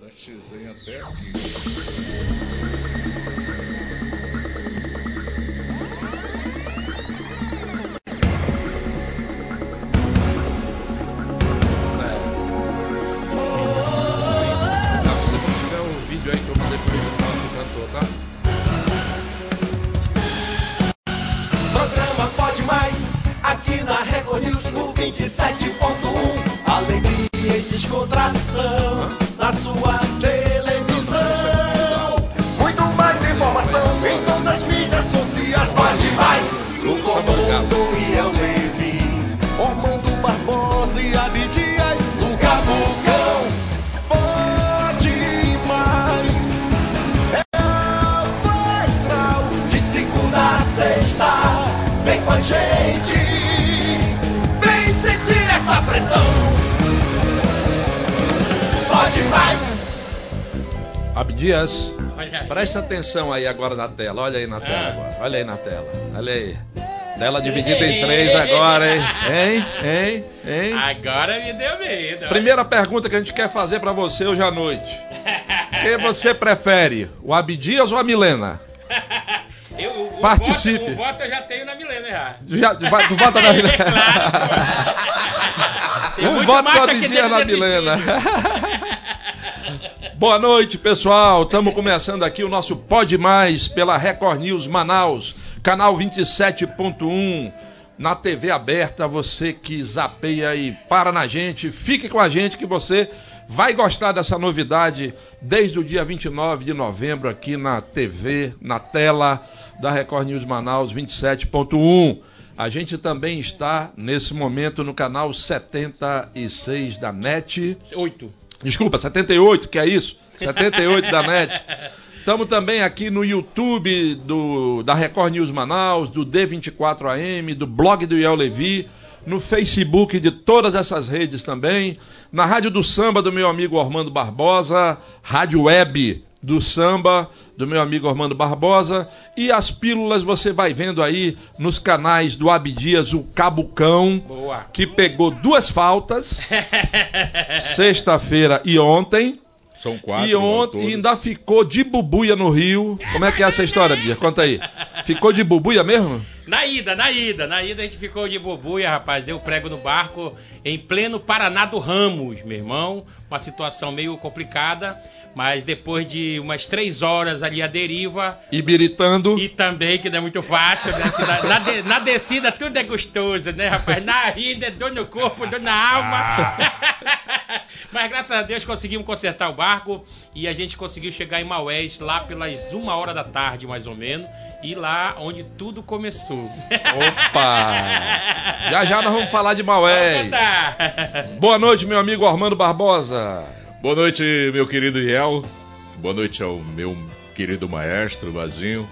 da Xen até aqui. Presta atenção aí agora na tela. Olha aí na tela ah. agora. Olha aí na tela. Olha aí. Tela dividida em três agora, hein? Hein? Hein? Hein? Agora me deu medo. Primeira pergunta que a gente quer fazer para você hoje à noite. Quem você prefere, o Abdias ou a Milena? Eu, o, Participe. Voto, o voto, eu já tenho na Milena já. já tu vota na Milena? claro, um voto a Abdias na Milena. Boa noite, pessoal. Estamos começando aqui o nosso Pode Mais pela Record News Manaus, canal 27.1, na TV aberta. Você que zapeia e para na gente, fique com a gente que você vai gostar dessa novidade desde o dia 29 de novembro aqui na TV, na tela da Record News Manaus 27.1. A gente também está nesse momento no canal 76 da NET. 8. Desculpa, 78, que é isso? 78 da NET. Estamos também aqui no YouTube do, da Record News Manaus, do D24AM, do blog do Iel Levi, no Facebook de todas essas redes também, na Rádio do Samba do meu amigo Armando Barbosa, Rádio Web do Samba do meu amigo Armando Barbosa e as pílulas você vai vendo aí nos canais do Abdias, o Cabucão, Boa. que pegou duas faltas sexta-feira e ontem. São quatro. E ontem ainda ficou de bubuia no Rio. Como é que é essa história, Bia? Conta aí. Ficou de bubuia mesmo? Na ida, na ida. Na ida a gente ficou de bubuia, rapaz. Deu prego no barco em pleno Paraná do Ramos, meu irmão. Uma situação meio complicada. Mas depois de umas três horas ali a deriva. Ibiritando. E também, que não é muito fácil, né? Na, na, de, na, descida tudo é gostoso, né, rapaz? Na ida é dor no corpo, dor na alma. Ah. Mas graças a Deus conseguimos consertar o barco e a gente conseguiu chegar em Maués lá pelas uma hora da tarde, mais ou menos. E lá onde tudo começou. Opa! Já já nós vamos falar de Maués. Boa noite, meu amigo Armando Barbosa. Boa noite, meu querido Iel. Boa noite ao meu querido maestro Vazinho.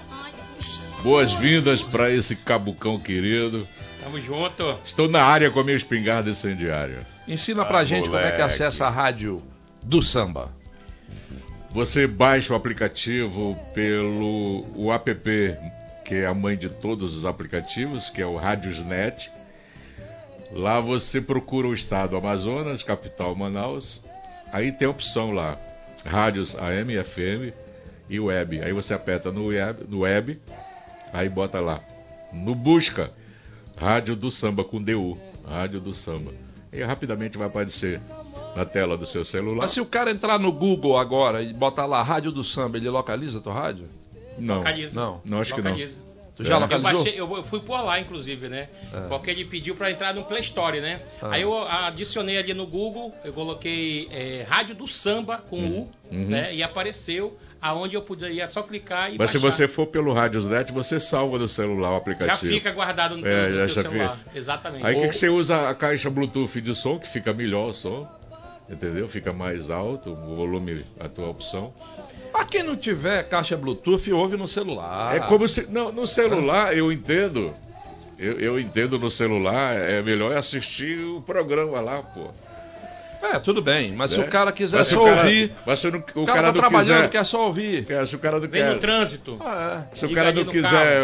Boas-vindas para esse cabucão querido. Tamo junto. Estou na área com a minha espingarda incendiária. Ensina pra ah, gente moleque. como é que acessa a rádio do samba. Você baixa o aplicativo pelo o app, que é a mãe de todos os aplicativos, que é o Radiosnet. Lá você procura o estado Amazonas, capital Manaus, Aí tem a opção lá, rádios AM, FM e web. Aí você aperta no web, no web aí bota lá, no busca, Rádio do Samba com DU, Rádio do Samba. E rapidamente vai aparecer na tela do seu celular. Mas se o cara entrar no Google agora e botar lá Rádio do Samba, ele localiza a tua rádio? Não. Localiza. Não, não acho localiza. que não. Tu já é. localizou? Eu, baixei, eu, fui por lá, inclusive, né? É. Porque ele pediu para entrar no Play Store, né? Ah. Aí eu adicionei ali no Google, eu coloquei é, Rádio do Samba com uhum. U, uhum. né? E apareceu aonde eu poderia só clicar e Mas baixar. se você for pelo Radiosnet, você salva no celular o aplicativo. Já fica guardado no, é, no celular. Fica. Exatamente. Aí o que, você usa a caixa Bluetooth de som, que fica melhor o som. Entendeu? Fica mais alto, o volume, a tua opção. Pra quem não tiver caixa Bluetooth, ouve no celular. É como se. Não, no celular eu entendo. Eu, eu entendo no celular, é melhor assistir o programa lá, pô. É, tudo bem, mas se o cara quiser só o cara- ouvir, Mas se o, o o cara, cara, tá trabalhando, quiser. quer só ouvir. quer- Se o cara não Vem quer. no trânsito. Ah, Se o Liga cara não quiser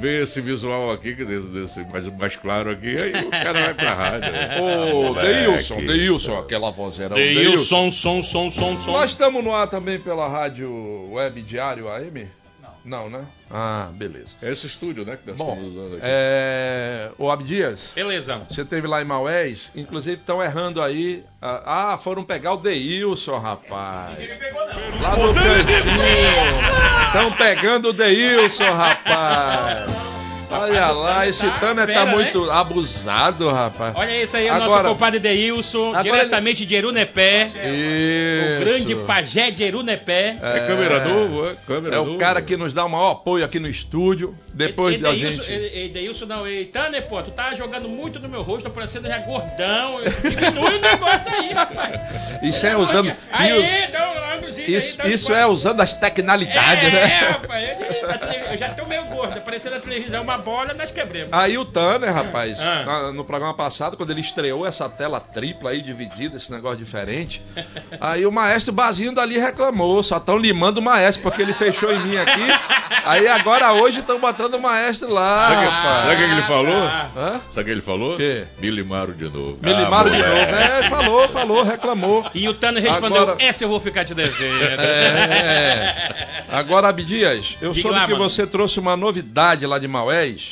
ver esse visual aqui, que desse, mais, mais claro aqui, aí o cara vai pra rádio. é. Ô. Deilson, Deilson, aquela vozeira. Deilson, som, som, som, som. Nós estamos no ar também pela rádio Web Diário AM? Não. Não, né? Ah, beleza. É esse estúdio, né? Que nós Bom, estamos usando aqui. é... Ô Abdias, Beleza. você teve lá em Maués, inclusive estão errando aí. Ah, ah, foram pegar o Deilson, rapaz. Lá no cantinho. Estão pegando o Deilson, rapaz. Olha lá, esse tá Tamer tá né? muito abusado, rapaz. Olha esse aí, o Agora- nosso compadre Deilson, Agora diretamente de Erunepé. Isso. O grande pajé de Erunepé. É, câmera novo, é? Câmera É novo. o cara que nos dá o maior apoio aqui no estúdio. Depois da Deilson, gente. e- e- Deilson não, e Tanner, pô, tu tá jogando muito no meu rosto, tá parecendo já gordão. Diminui o negócio aí, rapaz. Isso é usando. e Aí, os- dá um ângulozinho aí, Isso, isso é usando as tecnalidades, é, né? É, rapaz, eu, eu já tô meio gordo, aparecendo na televisão uma bola, nós quebramos. Aí o Tanner, rapaz, Ah. na- no programa passado, quando ele estreou essa tela tripla aí dividida, esse negócio diferente, aí o maestro Bazinho dali reclamou, só estão limando o maestro, porque ele fechou em mim aqui. Aí agora hoje estão botando o maestro lá, Sabe, que- rapaz. sabe o que ele falou? tá. Hã? Sabe o que ele falou? Quê? Me limaram de novo. Me limaram Ah, de novo. moleque. É, falou, falou, reclamou. E o Tanner respondeu, Agora- essa eu vou ficar te devendo. É. Agora, Abdias, eu Diga soube lá, que mano. você trouxe uma novidade lá de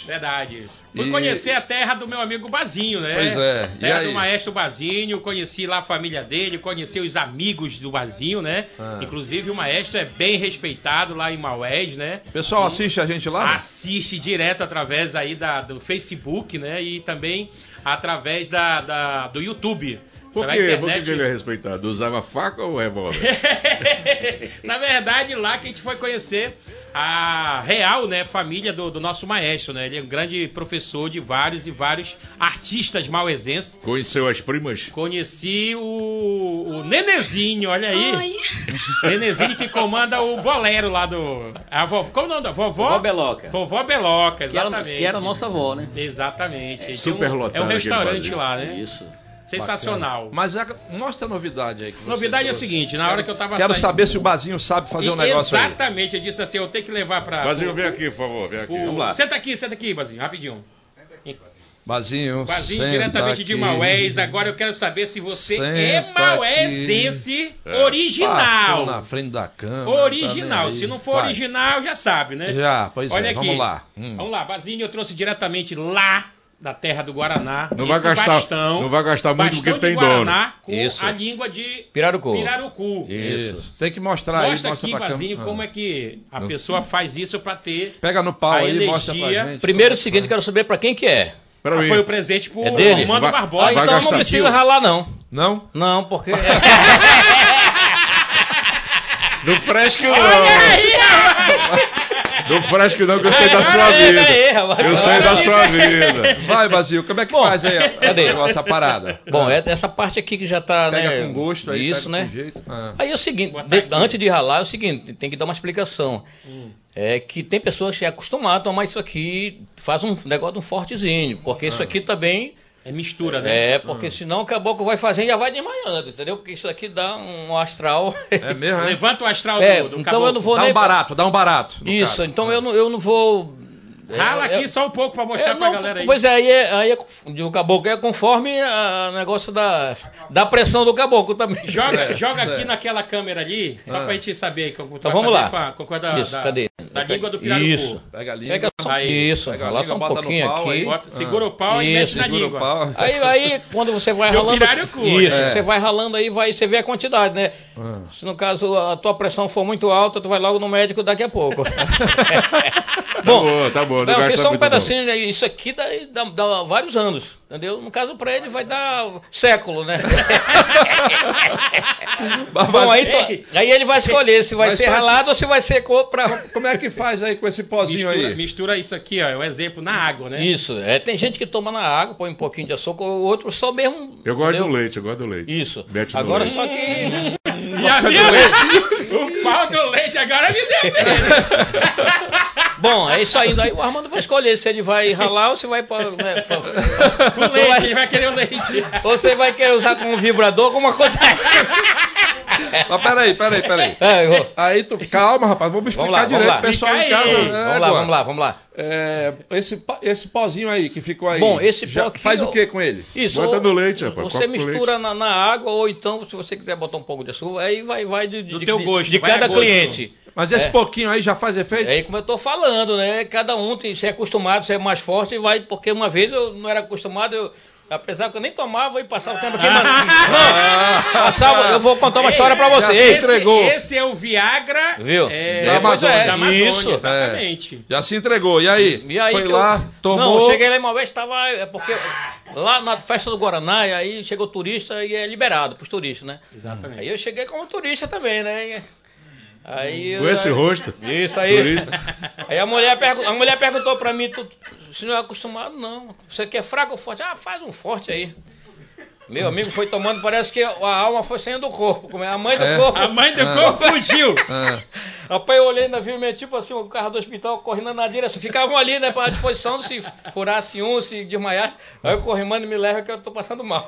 Verdade. Fui E- conhecer a terra do meu amigo Bazinho, né? Pois é. E Terra do maestro Bazinho, conheci lá a família dele, conheci os amigos do Bazinho, né? Ah. Inclusive o maestro é bem respeitado lá em Maués, né? Pessoal assiste a gente lá? Assiste direto através aí da, do Facebook, né? E também através da, da- do YouTube. Por Pela quê? Por que internet. que ele é respeitado? Usava faca ou revólver? Na verdade, lá que a gente foi conhecer a real, né, família do, do nosso maestro, né? Ele é um grande professor de vários e vários artistas mauesenses. Conheceu as primas? Conheci o, o Nenezinho, olha aí. Nenezinho que comanda o bolero lá do. A vó, como é o nome da vovó? Vovó Beloca. Vovó Beloca, Que era, exatamente. que era nossa avó, né? Exatamente. Super um- lotado É um restaurante lá, né? Isso. Sensacional. Mas é- mostra a novidade aí. Novidade é o trouxe. seguinte, na hora que eu tava Quero saindo- saber se o Bazinho sabe fazer um negócio aí. Exatamente, eu disse assim, eu tenho que levar pra. Bazinho, vem aqui, por favor. Vem aqui. o- Vamos lá. Senta aqui, senta aqui, Bazinho, rapidinho. Bazinho, Bazinho, senta diretamente de aqui. Maués. Agora eu quero saber se você Senta é mauésense É. Passou original. na frente da cama. Original. tá Se aí. não for Vai. original, já sabe, né? Já, pois Olha é, aqui. vamos lá. Hum. Vamos lá, Bazinho, eu trouxe diretamente lá da terra do Guaraná. Não vai gastar- bastão, não vai gastar muito porque tem Guaraná Com Isso. a língua de Pirarucu. pirarucu. Isso. Tem que mostrar aí. Mostra mostra aqui, câmera. como é que a Não. pessoa faz isso pra ter. Pega no pau a aí, energia- mostra pra gente. Primeiro o seguinte, quero saber pra quem que é. Pra Ah, mim. foi o presente pro É dele? Romano Vai- Barbosa. Vai então gastar não precisa tio. ralar não. Não? Não, porque... No fresco não. Olha aí, No fresco não, que eu sei da sua vida. Eu sei da sua vida. Vai, Bazinho, como é que Bom, faz aí a- essa parada? Bom, é essa parte aqui que já tá, Pega né? com gosto aí, Isso, pega né? com jeito. Ah. Aí é o seguinte, de- antes de ralar é o seguinte, tem que dar uma explicação. Hum. É que tem pessoas que é acostumado a tomar isso aqui, faz um negócio de um fortezinho, porque isso aqui também É mistura, né? é, porque senão o caboclo vai fazendo e já vai desmaiando, entendeu? Porque isso aqui dá um astral. É mesmo, é? Levanta o astral É, do, do então caboclo. eu não vou Dá nem um barato, dá um barato. no Isso, cara. então eu não, eu não vou Rala é, aqui é- só um pouco pra mostrar é, pra não, galera aí. Pois é, aí é, aí é, o caboclo é conforme o negócio da, da pressão do caboclo também. Joga, É, joga é. aqui naquela câmera ali, só Ah. pra gente saber aí como tu Então vai vamos lá. Com a, com a da, Isso, da, cadê? da língua do pirarucu. Isso. Pega ali. Pega só, Aí, isso, pega a rala língua, só um bota no pouquinho pau aqui. Bota- segura o pau e mexe na língua. pau. Aí, aí, quando você vai o ralando. pirarucu, Isso, é. você vai ralando aí, vai, você vê a quantidade, né? Ah. Se no caso a tua pressão for muito alta, tu vai logo no médico daqui a pouco. Tá bom, tá bom. Não só um pedacinho, né? isso aqui dá, dá- dá vários anos, entendeu? No caso pra ele vai dar século, né? Bom, aí, tu- aí ele vai escolher se vai ser ralado ou se vai ser pra... Como é que faz aí com esse pozinho Mistura, aí? mistura isso aqui, ó, é um exemplo na água, né? Isso, é, tem gente que toma na água, põe um pouquinho de açúcar, o outro só mesmo... Eu gosto entendeu? do leite, eu gosto do leite. Isso. Mete Agora leite. só que... Viu? o pau do leite agora me deu. Bom, é isso aí. Daí o Armando vai escolher se ele vai ralar ou se vai para. Né, pra- leite, ele vai querer o leite. ou você vai querer usar como vibrador, alguma coisa. Mas peraí, peraí, peraí. É, eu Aí tu, calma, rapaz, vamos explicar Vamos lá, vamos direito lá. pro pessoal em Fica casa. aí. É, Vamos lá, agora. vamos lá, vamos lá. É, esse, esse pozinho aí que ficou aí. Bom, esse pó aqui faz eu- o que com ele? Isso. Bota no leite, rapaz, Você mistura na, na água, ou então, se você quiser botar um pouco de açúcar, aí vai, vai de, de, Do teu de- gosto, de vai a cada gosto. Mas esse É. pouquinho aí já faz efeito? É como eu tô falando, né? Cada um tem, se é acostumado, se é mais forte, vai. Porque uma vez eu não era acostumado, eu. Apesar que eu nem tomava e passava o tempo aqui, mas. Não! Passava, eu vou contar uma história pra você. Já Ei, Esse, entregou. esse é o Viagra Viu? é, Da Amazônia. da Amazônia, Isso. exatamente. Já se entregou. E aí? E aí Foi lá, eu... tomou. Não, cheguei lá uma vez, tava. É porque lá na festa do Guaraná, e aí chegou turista e é liberado pros turistas, né? Exatamente. Aí eu cheguei como turista também, né? Aí eu- Com esse rosto. Isso aí. Turista. Aí a mulher, pergu- a mulher perguntou pra mim, tu, se não é acostumado, não. Você quer fraco ou forte? Ah, faz um forte aí. Meu amigo foi tomando, parece que a alma foi saindo do corpo. como é? A mãe do É. corpo. A mãe do Ah. corpo fugiu. Ah, Rapaz, eu olhei na firme, tipo assim, o carro do hospital correndo na direção. Ficavam ali, né, à disposição, se furasse um, se desmaiar. Aí eu corri, mano, me leva que eu tô passando mal.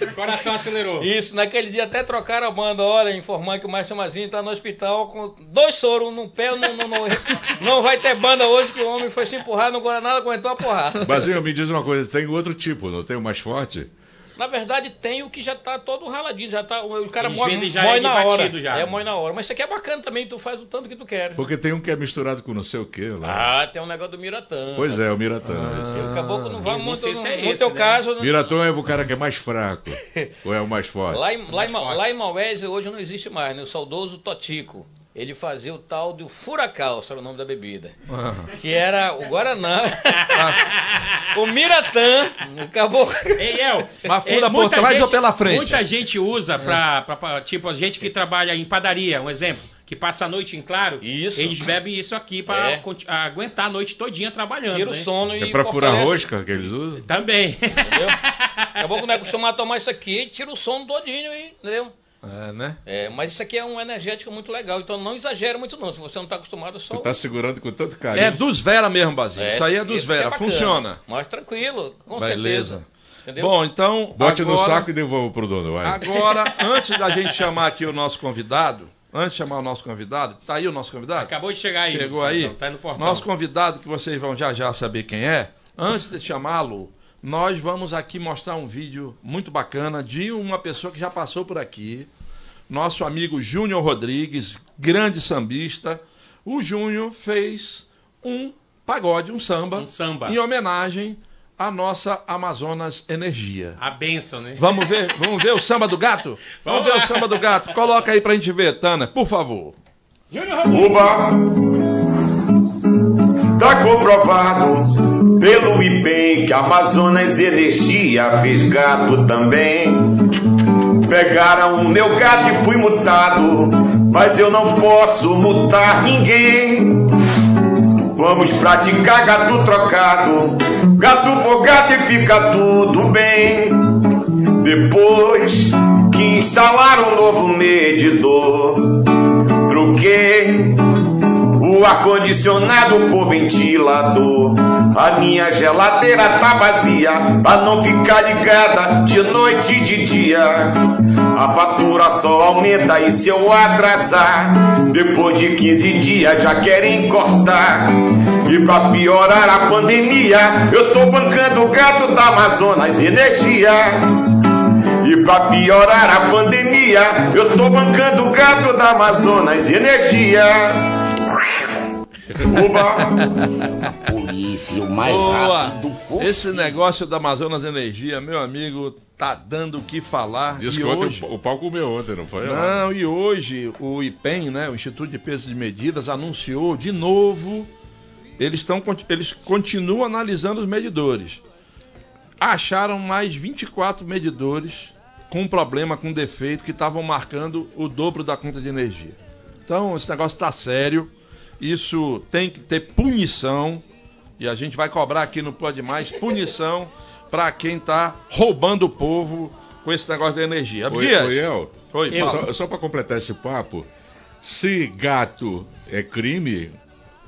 O coração acelerou. Isso, naquele dia até trocaram a banda, olha, informando que o Márcio Mazinho tá no hospital com dois soros no pé, não, não, não, não vai ter banda hoje, que o homem foi se empurrar, não Guaraná aguentou a porrada. Bazinho, me diz uma coisa, tem outro tipo, não tem o mais forte? Na verdade, tem o que já tá todo raladinho, já tá, o cara Eles vendem já moe ele na hora. batido já. É, moe na hora. Mas isso aqui é bacana também, tu faz o tanto que tu quer. Porque tem um que é misturado com não sei o que lá. Ah, tem um negócio do Miratã. Pois é, o Miratã. O caboclo não vai não muito, sei se é no, no esse, teu né? caso... não- Miratã é o cara que é mais fraco. ou é o mais forte? Lá em, lá, em, Mais forte. lá em Maués hoje não existe mais, né? O saudoso Totico. Ele fazia o tal do Furacal, era o nome da bebida. ah. Que era o Guaraná, o Miratã, o caboclo... Ei, El, Mas fura é, por muita trás gente- ou pela frente? Muita gente usa pra, pra, pra- tipo, gente que trabalha em padaria, um exemplo, que passa a noite em claro, Isso. eles bebem isso aqui pra É. aguentar a noite todinha trabalhando, Tira o né? sono e É pra furar fortalece, rosca que eles usam? Também. Entendeu? O caboclo não é acostumado a tomar isso aqui, tira o sono todinho, e, entendeu? É, né? É, mas isso aqui é um energético muito legal, então não exagera muito não. Se você não está acostumado, só... Tu tá segurando com tanto carinho. É dos Vera mesmo, Bazinho. Isso aí é dos aqui Vera. bacana. Funciona. Mas tranquilo, com Beleza. certeza. Entendeu? Bom, então. Bote no agora- saco e devolva pro dono, vai. Agora, antes da gente chamar aqui o nosso convidado, antes de chamar o nosso convidado, tá aí o nosso convidado? Acabou de chegar aí. Chegou aí? Então, Tá no. Nosso convidado, que vocês vão já já saber quem é, antes de chamá-lo, nós vamos aqui mostrar um vídeo muito bacana de uma pessoa que já passou por aqui, nosso amigo Júnior Rodrigues, grande sambista. O Júnior fez um pagode, um samba, Um samba. em homenagem à nossa Amazonas Energia. A benção, né? Vamos ver, vamos ver o samba do gato? Vamos Vamos ver lá. o samba do gato. Coloca aí pra gente ver, Tana, por favor. Uba Tá comprovado pelo IPEM que Amazonas Energia fez gato também. Pegaram o meu gato e fui multado, mas eu não posso multar ninguém. Vamos praticar gato trocado, gato por gato e fica tudo bem. Depois que instalaram um novo medidor, troquei o ar-condicionado por ventilador. A minha geladeira tá vazia pra não ficar ligada de noite e de dia. A fatura só aumenta e se eu atrasar, depois de 15 dias já querem cortar. E pra piorar a pandemia, eu tô bancando o gato da Amazonas Energia. E pra piorar a pandemia, eu tô bancando o gato da Amazonas Energia. Oba! Polícia, o mais Boa. rápido possível. Esse negócio da Amazonas Energia, meu amigo, tá dando o que falar. Diz e que ontem hoje... o, o pau comeu ontem, não foi? Não, e hoje o IPEM, né, o Instituto de Pesos e Medidas, anunciou de novo, eles, estão, eles continuam analisando os medidores. Acharam mais 24 medidores com problema, com defeito, que estavam marcando o dobro da conta de energia. Então, esse negócio está sério, isso tem que ter punição, e a gente vai cobrar aqui no Pode Mais punição para quem está roubando o povo com esse negócio da energia. Oi, Abdias? oi. Oi, fala. Só, só para completar esse papo, se gato é crime,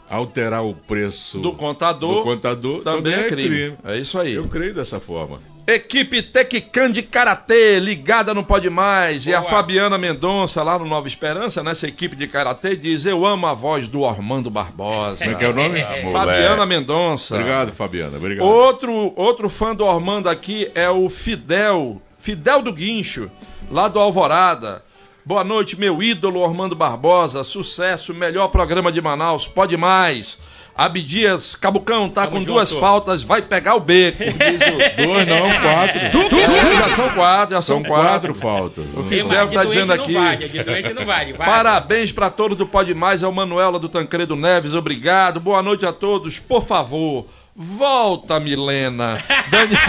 alterar o preço do contador, do contador também, também é, crime. crime. É isso aí. Eu creio dessa forma. Equipe Tequican de Karatê, ligada no Pode Mais. Boa. E a Fabiana Mendonça, lá no Nova Esperança, nessa equipe de Karatê, diz: Eu amo a voz do Armando Barbosa. Como é que é o nome? Ah, Fabiana Mendonça. Obrigado, Fabiana. Obrigado. Outro, outro fã do Armando aqui é o Fidel, Fidel do Guincho, lá do Alvorada. Boa noite, meu ídolo Armando Barbosa. Sucesso, melhor programa de Manaus. Pode mais. Abdias Cabucão tá Tamo com junto. duas faltas, vai pegar o beco. Dois, não, quatro. já são quatro, já são, são quatro. quatro faltas. O Fidel tá dizendo aqui. Vale, vale, Parabéns para todos do Pode Mais, é o Manuela do Tancredo Neves, obrigado. Boa noite a todos, por favor. Volta, Milena. Daniel,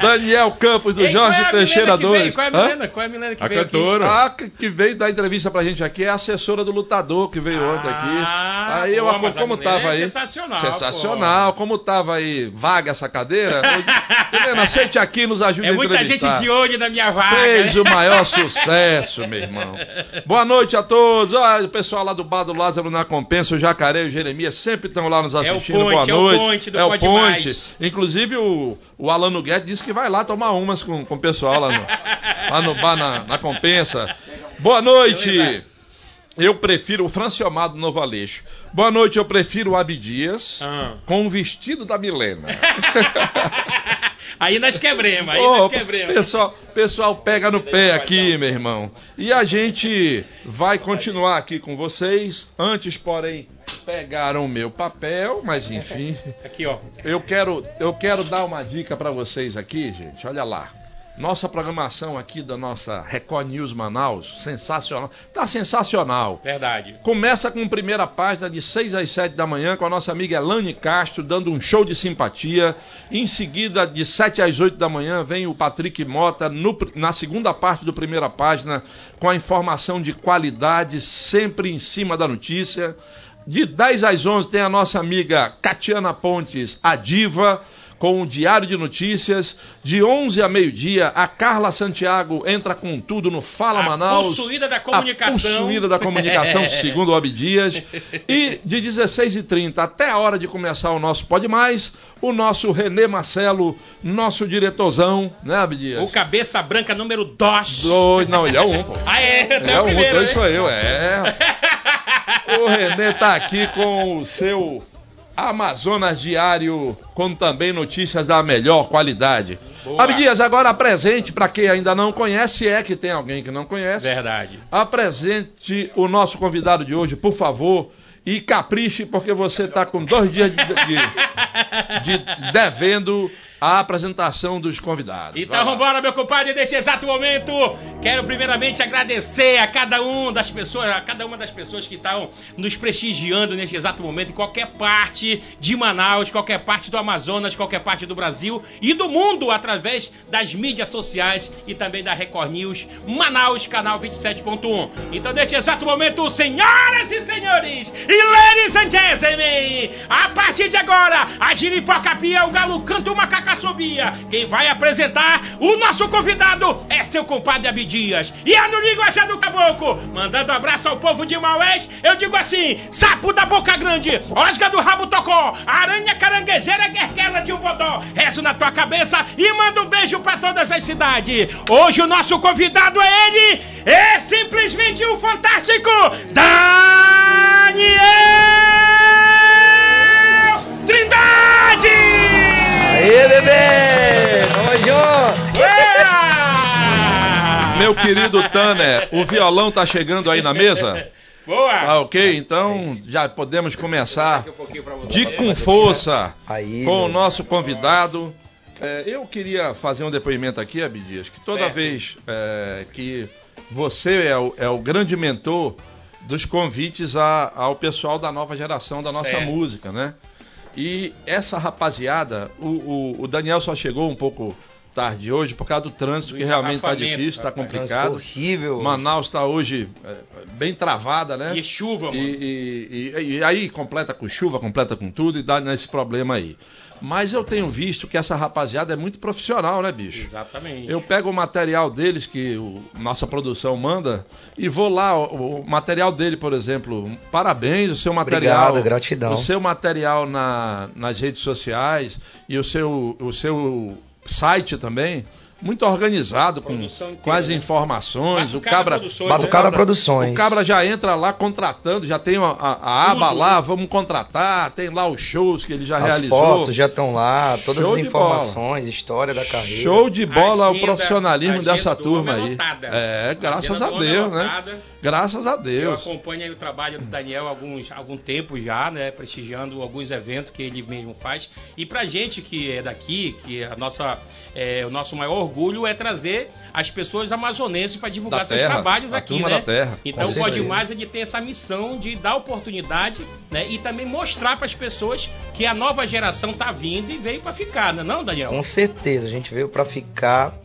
Daniel Campos, do Ei, Jorge é Teixeira 2. Qual é a Milena? Qual é a Milena que a veio cantora. aqui? A que veio dar entrevista pra gente aqui é a assessora do lutador que veio ah, ontem aqui. Ah, aí eu, como, como tava aí? Sensacional. Sensacional. Pô. Como tava aí vaga essa cadeira? Milena, sente aqui nos ajude é a entrevistar. É muita gente de olho na minha vaga. Fez o maior sucesso, meu irmão. Boa noite a todos. Olha, o pessoal lá do bar do Lázaro na Compensa, o Jacaré e o Jeremias sempre estão lá nos assistindo. É o ponte, Boa noite. É o ponte do é o ponte. Inclusive o, o Alano Guedes disse que vai lá tomar umas com, com o pessoal lá no, lá no bar na, na compensa. Boa noite! Eu prefiro o Franciomado Novo Aleixo. Boa noite, eu prefiro o Abdias ah. com o vestido da Milena. aí nós quebremos, aí oh, nós quebremos. Pessoal, pessoal pega no pé aqui, meu irmão. E a gente vai continuar aqui com vocês. Antes, porém, pegaram o meu papel, mas enfim. Aqui, ó. Eu quero, eu quero dar uma dica para vocês aqui, gente. Olha lá. Nossa programação aqui da nossa Record News Manaus, sensacional. Tá sensacional. Verdade. Começa com primeira página de 6 às 7 da manhã com a nossa amiga Elane Castro dando um show de simpatia. Em seguida, de 7 às 8 da manhã, vem o Patrick Mota no, na segunda parte do primeira página com a informação de qualidade sempre em cima da notícia. De 10 às 11 tem a nossa amiga Catiana Pontes, a diva com o Diário de Notícias. De 11 a meio-dia, a Carla Santiago entra com tudo no Fala a Manaus. Possuída da comunicação. A possuída da comunicação, segundo o Abdias. E de 16h30 até a hora de começar o nosso Pode Mais, o nosso Renê Marcelo, nosso diretorzão, né, Abdias? O cabeça branca número 2. Dois, não, ele é um, pô. Ah, é? Ele é um, dois sou eu, é. O Renê tá aqui com o seu Amazonas Diário, com também notícias da melhor qualidade. Boa. Abdias, agora apresente, para quem ainda não conhece, é que tem alguém que não conhece. Verdade. Apresente o nosso convidado de hoje, por favor, e capriche, porque você está com dois dias de, de, de devendo a apresentação dos convidados. Então vamos embora, meu compadre, neste exato momento. Quero primeiramente agradecer a cada um das pessoas, a cada uma das pessoas que estão nos prestigiando neste exato momento em qualquer parte de Manaus, qualquer parte do Amazonas, qualquer parte do Brasil e do mundo através das mídias sociais e também da Record News Manaus, canal 27.1. Então, neste exato momento, senhoras e senhores, e ladies and gentlemen, a partir de agora, a giripoca pia, o galo canta o macaco Caçobia. Quem vai apresentar o nosso convidado é seu compadre Abidias. E a no linguajar do caboclo, mandando abraço ao povo de Maués, eu digo assim: sapo da boca grande, osga do rabo tocó, aranha caranguejeira, guerguela de um bodó. Rezo na tua cabeça e manda um beijo para todas as cidades. Hoje o nosso convidado é ele, é simplesmente o fantástico Daniel Trindade! Aê, bebê! Oi, Meu querido Tanner, o violão tá chegando aí na mesa? Boa! Ah, ok, então já podemos começar de com força com o nosso convidado. É, eu queria fazer um depoimento aqui, Abdias, que toda certo. vez é, que você é o, é o, grande mentor dos convites a, ao pessoal da nova geração da nossa certo. música, né? E essa rapaziada, o, o, o Daniel só chegou um pouco tarde hoje por causa do trânsito, que realmente está difícil, está complicado. Horrível. Manaus está hoje é, bem travada, né? E chuva, mano. E, e- e- e aí completa com chuva, completa com tudo e dá nesse problema aí. Mas eu tenho visto que essa rapaziada é muito profissional, né, bicho? Exatamente. Eu pego o material deles que o, nossa produção manda e vou lá, o, o material dele, por exemplo, parabéns, o seu material. Obrigado, gratidão. O seu material na, nas redes sociais e o seu, o seu site também. Muito organizado, com, com as né? informações. O Batucada cabra, Produções, Batucada o cabra- Produções. O cabra já entra lá contratando, já tem a, a- a aba lá, vamos contratar, tem lá os shows que ele já As realizou. fotos já estão lá, todas Show as informações, história da carreira. Show de bola A o agenda- profissionalismo agenda dessa do turma é aí. lotada. É, graças agenda a é Deus, né? Graças a Eu Deus. acompanho o trabalho do Daniel há alguns, algum tempo já, né? Prestigiando alguns eventos que ele mesmo faz. E pra gente que é daqui, que a nossa, é, o nosso maior orgulho é trazer as pessoas amazonenses para divulgar Da seus terra, trabalhos a aqui, turma né? da terra, Então com pode mais ele tem essa missão de dar oportunidade, né? E também mostrar para as pessoas que a nova geração tá vindo e veio para ficar, não é não, Daniel? Com certeza, a gente veio pra ficar.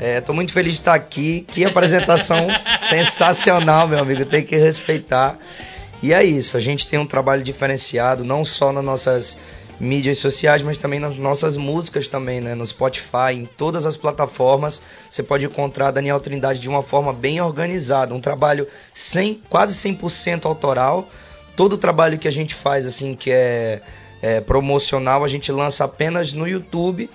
Estou muito feliz de estar aqui. Que apresentação sensacional, meu amigo. Tem que respeitar. E é isso, a gente tem um trabalho diferenciado, não só nas nossas mídias sociais, mas também nas nossas músicas também, né? No Spotify, em todas as plataformas, você pode encontrar Daniel Trindade de uma forma bem organizada, um trabalho 100, quase 100% autoral. Todo o trabalho que a gente faz, assim, que é, é promocional, a gente lança apenas no YouTube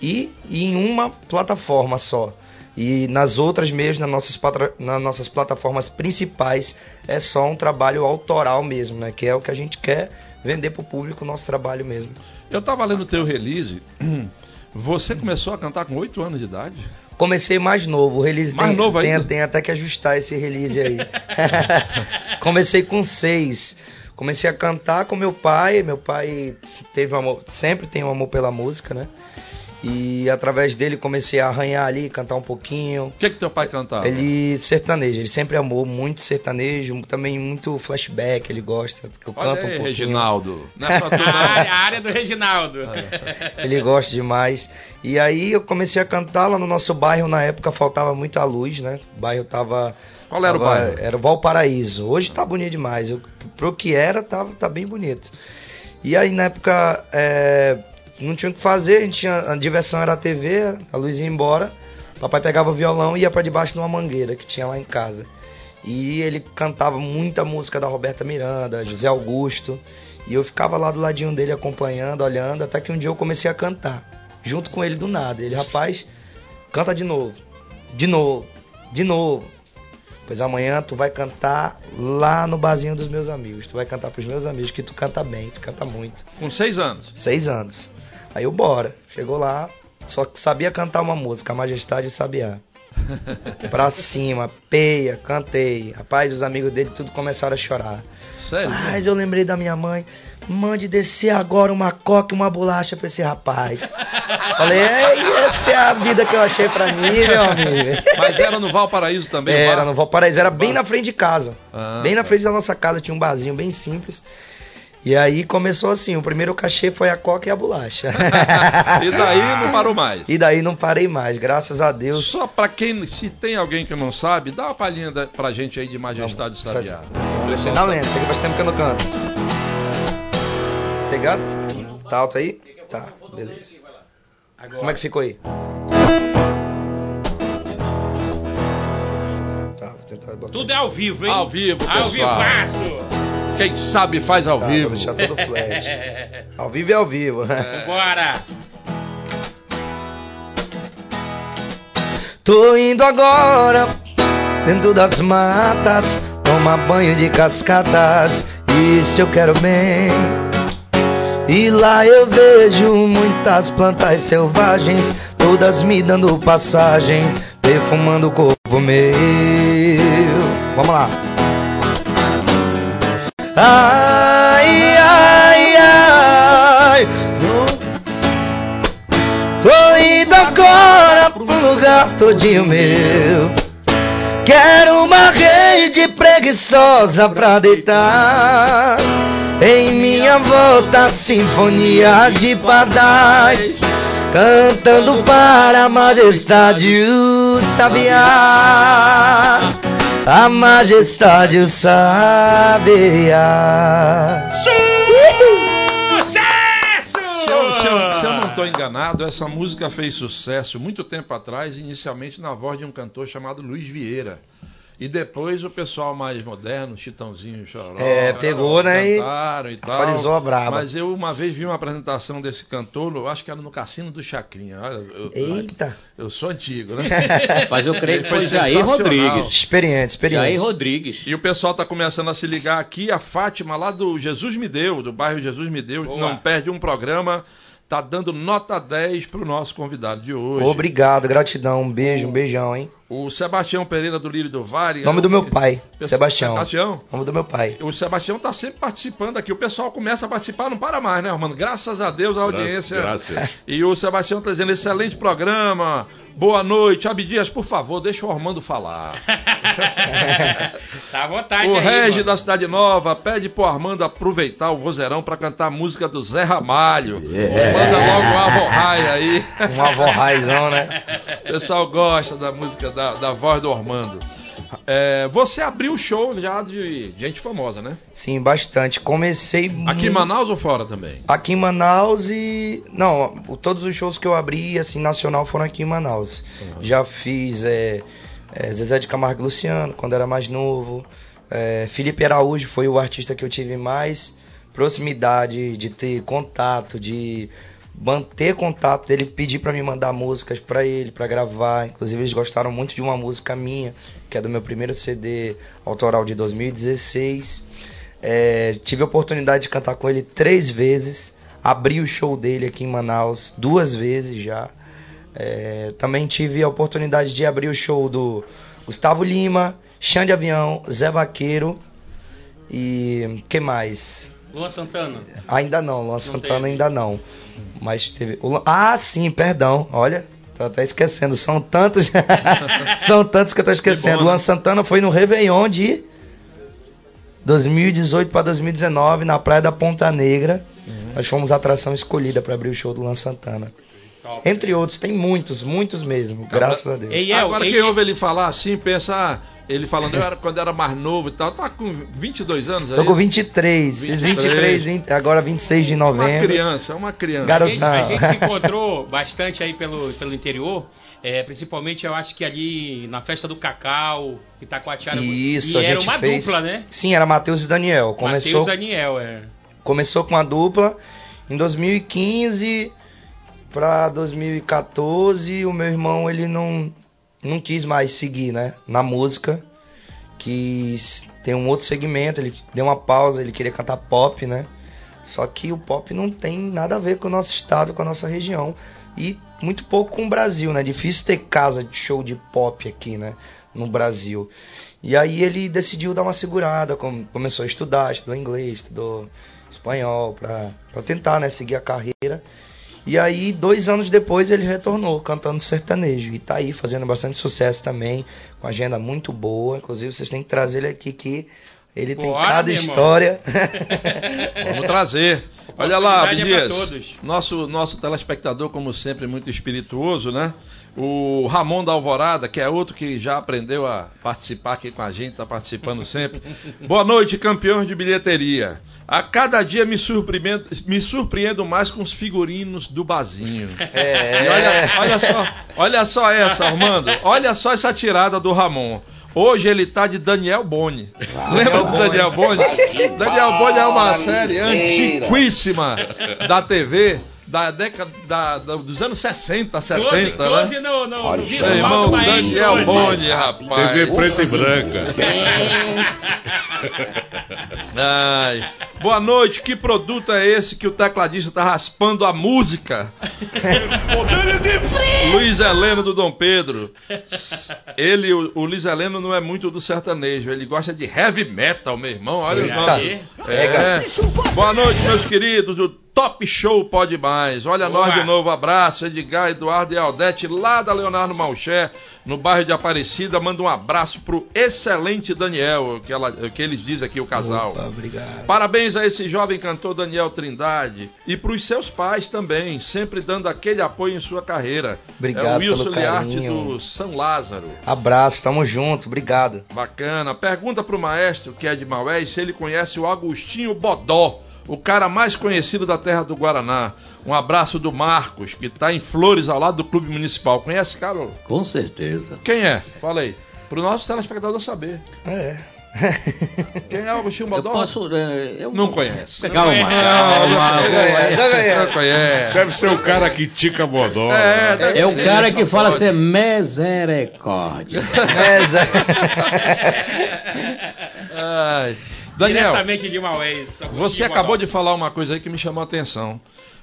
e, e em uma plataforma só. E nas outras mesmo, nas nossas, nas nossas plataformas principais, é só um trabalho autoral mesmo, né? Que é o que a gente quer vender pro público, o nosso trabalho mesmo. Eu tava lendo o teu release. Você começou a cantar com 8 anos de idade? Comecei mais novo, o release Mais tem, novo tem, ainda? tem até que ajustar esse release aí. Comecei com seis. Comecei a cantar com meu pai. Meu pai teve um amor, sempre tem um amor pela música, né? E através dele comecei a arranhar ali, cantar um pouquinho. O que que teu pai cantava? Ele sertanejo, ele sempre amou muito sertanejo, também muito flashback, ele gosta. Que eu Olha canto um aí, pouquinho. Reginaldo. Não é A área, a área do Reginaldo. Ele gosta demais. E aí eu comecei a cantar lá no nosso bairro, na época faltava muita luz, né? O bairro tava. Qual era o tava- bairro? Era o Valparaíso. Hoje tá bonito demais. Eu, pro que era, tá, tá bem bonito. E aí na época é, não tinha o que fazer, a, gente tinha, a diversão era a TV, a luz ia embora. Papai pegava o violão e ia pra debaixo de uma mangueira que tinha lá em casa. E ele cantava muita música da Roberta Miranda, José Augusto. E eu ficava lá do ladinho dele acompanhando, olhando, até que um dia eu comecei a cantar. Junto com ele do nada. Ele, rapaz, canta de novo. De novo. De novo. Pois amanhã tu vai cantar lá no barzinho dos meus amigos. Tu vai cantar pros meus amigos que tu canta bem, tu canta muito. Com 6 anos. Seis anos. Aí eu bora. Chegou lá, só sabia cantar uma música, a Majestade e Sabiá. Pra cima, peia, cantei. Rapaz, os amigos dele tudo começaram a chorar. Sério? Mas eu lembrei da minha mãe. Mande descer agora uma coca e uma bolacha pra esse rapaz. Falei, "É, essa é a vida que eu achei pra mim, meu amigo. Mas era no Valparaíso também? Era no Valparaíso, era bem na frente de casa. Ah, bem na tá. frente da nossa casa, tinha um barzinho bem simples. E aí começou assim, o primeiro cachê foi a coca e a bolacha. e daí não parou mais. E daí não parei mais, graças a Deus. Só pra quem, se tem alguém que não sabe, dá uma palhinha da, pra gente aí de Majestade Sabiá. Dá lento, isso aqui faz tempo que eu não canto. Pegado? Tá alto aí? Tá, beleza. Como é que ficou aí? Tá, vou tentar botar. Tudo é ao vivo, hein? Ao vivo, Ao pessoal. vivaço. Quem sabe faz ao Tá, vivo. Vou deixar todo flash. Ao vivo é ao vivo. Bora. Tô indo agora dentro das matas, tomar banho de cascatas. Isso eu quero bem. E lá eu vejo muitas plantas selvagens, todas me dando passagem, perfumando o corpo meu. Vamos lá. Ai, ai, ai. Tô indo agora pro lugar todinho meu. Quero uma rede preguiçosa pra deitar. Em minha volta, sinfonia de pardais. cantando para a majestade o sabiá. A majestade o sabiá. Sucesso! Se eu, se eu- se eu não estou enganado, essa música fez sucesso muito tempo atrás, inicialmente na voz de um cantor chamado Luiz Vieira. E depois o pessoal mais moderno, Chitãozinho, Choró, É, pegou, né, e cantaram e tal. atualizou a braba. Mas eu uma vez vi uma apresentação desse cantor, eu acho que era no Cassino do Chacrinha. Olha, eu, Eita, eu sou antigo, né? Mas eu creio que foi Jair. Rodrigues. experiente, experiente. Jair Rodrigues. E o pessoal está começando a se ligar aqui. A Fátima, lá do Jesus Me Deu, do bairro Jesus Me Deu, não perde um programa, tá dando nota 10 para o nosso convidado de hoje. Obrigado, gratidão, um beijo, um beijão, hein? O Sebastião Pereira do Lírio do Vale. Nome do meu pai, Sebastião. Sebastião. Nome do meu pai. O Sebastião está sempre participando aqui. O pessoal começa a participar, não para mais, né, Armando? Graças a Deus a audiência. Graças. E o Sebastião está dizendo: excelente programa. Boa noite. Abdias, por favor, deixa o Armando falar. tá à vontade O aí, Regi mano. da Cidade Nova pede pro Armando aproveitar o vozeirão para cantar a música do Zé Ramalho. Manda logo uma vorraia aí. Um avó raizão, né? O pessoal gosta da música da, da voz do Armando. É, você abriu o show já de gente famosa, né? Sim, bastante. Comecei Aqui em Manaus ou fora também? Aqui em Manaus e. Não, todos os shows que eu abri, assim, nacional foram aqui em Manaus. Já fiz é, é, Zezé de Camargo Luciano, quando era mais novo. É, Felipe Araújo foi o artista que eu tive mais proximidade, de ter contato, de manter contato, dele pedir pra me mandar músicas pra ele, pra gravar. Inclusive, eles gostaram muito de uma música minha, que é do meu primeiro CD autoral de 2016. É, tive a oportunidade de cantar com ele três vezes. Abri o show dele aqui em Manaus duas vezes já. É, também tive a oportunidade de abrir o show do Gustavo Lima, Xande Avião, Zé Vaqueiro e que mais? Luan Santana. Ainda não, Luan Santana teve. ainda não. Mas teve. Ah, sim, perdão. Olha, tô até esquecendo. São tantos. São tantos que eu tô esquecendo. bom, né? Luan Santana foi no Réveillon de 2018 para 2019, na Praia da Ponta Negra. Uhum. Nós fomos a atração escolhida para abrir o show do Luan Santana. Top. Entre outros, tem muitos, muitos mesmo. Graças a Deus. Ei, El, Agora ei, quem ouve ele falar assim, pensa, ah, ele falando eu era, quando era mais novo e tal, tá com 22 anos aí. Tô com 23, 23. 23, 20, agora 26 de Uma novembro. criança, é uma criança. A gente, a gente se encontrou bastante aí pelo, pelo interior. é, principalmente eu acho que ali na festa do Cacau, Itacoatiara. Isso, e a era gente uma fez. dupla, né? Sim, era Matheus e Daniel. Começou, Matheus Daniel, é. começou com a dupla. Em 2015 para 2014, o meu irmão ele não não quis mais seguir, né, na música. Quis ter um outro segmento, ele deu uma pausa, ele queria cantar pop, né? Só que o pop não tem nada a ver com o nosso estado, com a nossa região e muito pouco com o Brasil, né? Difícil ter casa de show de pop aqui, né, no Brasil. E aí ele decidiu dar uma segurada, com- começou a estudar, estudou inglês, estudou espanhol pra tentar, né, seguir a carreira. E aí, dois anos depois, ele retornou cantando sertanejo. E tá aí fazendo bastante sucesso também, com agenda muito boa. Inclusive, vocês têm que trazer ele aqui que ele tem Bora, cada meu irmão. história. Vamos trazer. Olha lá, Oportunidade é nosso, nosso telespectador, como sempre, muito espirituoso, né? O Ramon da Alvorada, que é outro que já aprendeu a participar aqui com a gente, está participando sempre. Boa noite, campeões de bilheteria. A cada dia me surpreendo, me surpreendo mais com os figurinos do Bazinho. É. E olha, olha só, olha só essa, Armando. Olha só essa tirada do Ramon. Hoje ele tá de Daniel Boni. Lembra do Daniel Boni? Daniel Boni é uma série antiquíssima da TV da década da- da- dos anos 60, 70, Close, close né? no, no, no Meu visual irmão, do Bahia. Daniel hoje. Boni, rapaz. TV preta e branca. Ai. Boa noite, que produto é esse que o tecladista tá raspando a música? Luiz Heleno do Dom Pedro. Ele, o, o Luiz Heleno não é muito do sertanejo, ele gosta de heavy metal, meu irmão. Olha o nome. É. Boa noite, meus queridos. O Top Show Pode Mais. Olha Boa. nós de novo. Abraço, Edgar, Eduardo e Aldete, lá da Leonardo Malché, no bairro de Aparecida. Manda um abraço pro excelente Daniel, que, ela, que eles dizem aqui, o casal. Opa, obrigado. Parabéns a esse jovem cantor Daniel Trindade e para os seus pais também, sempre dando aquele apoio em sua carreira. Obrigado é o Wilson Liarte do São Lázaro. Abraço, tamo junto, obrigado. Bacana. Pergunta pro maestro, que é de Maués, se ele conhece o Agostinho Bodó, o cara mais conhecido da terra do Guaraná. Um abraço do Marcos, que tá em Flores, ao lado do Clube Municipal. Conhece, Carol? Com certeza. Quem é? Fala aí. Pro nosso telespectador saber. É. Quem é o Agostinho Eu Bodó? posso. é, eu Não conhece. Calma, Não conhece. calma. Não conhece. Deve ser o cara que tica bodó. É, né? deve É o ser, cara que fala pode. assim, misericórdia. Zé. Ai. Daniel, Diretamente de Maués. você acabou de falar uma coisa aí que me chamou a atenção.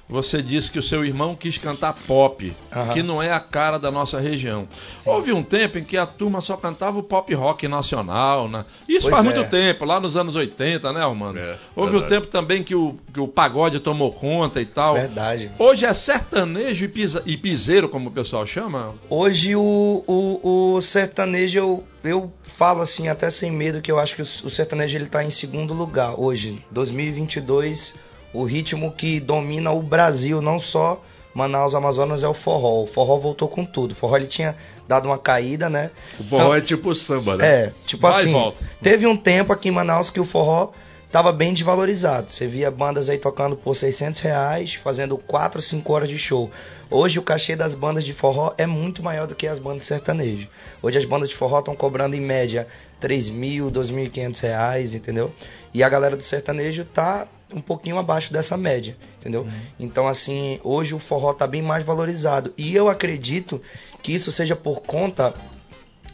Você disse que o seu irmão quis cantar pop, Aham. que não é a cara da nossa região. Houve um tempo em que a turma só cantava o pop rock nacional, né? Isso Pois faz é. muito tempo, lá nos anos 80, né, Armando? É, Houve um verdade. tempo também que o, que o pagode tomou conta e tal. Verdade. Hoje é sertanejo e, pisa, e piseiro, como o pessoal chama? Hoje o, o, o sertanejo, eu, eu falo assim, até sem medo, que eu acho que o, o sertanejo ele tá em segundo lugar hoje. 2022, o ritmo que domina o Brasil, não só Manaus, Amazonas, é o forró. O forró voltou com tudo. O forró ele tinha dado uma caída, né? O forró é tipo samba, né? É, tipo Vai assim, volta. teve um tempo aqui em Manaus que o forró tava bem desvalorizado. Você via bandas aí tocando por 600 reais, fazendo 4, 5 horas de show. Hoje o cachê das bandas de forró é muito maior do que as bandas sertanejo. Hoje as bandas de forró estão cobrando em média 3 mil, 2.500 reais, entendeu? E a galera do sertanejo tá um pouquinho abaixo dessa média, entendeu? Então, assim, hoje o forró tá bem mais valorizado. E eu acredito que isso seja por conta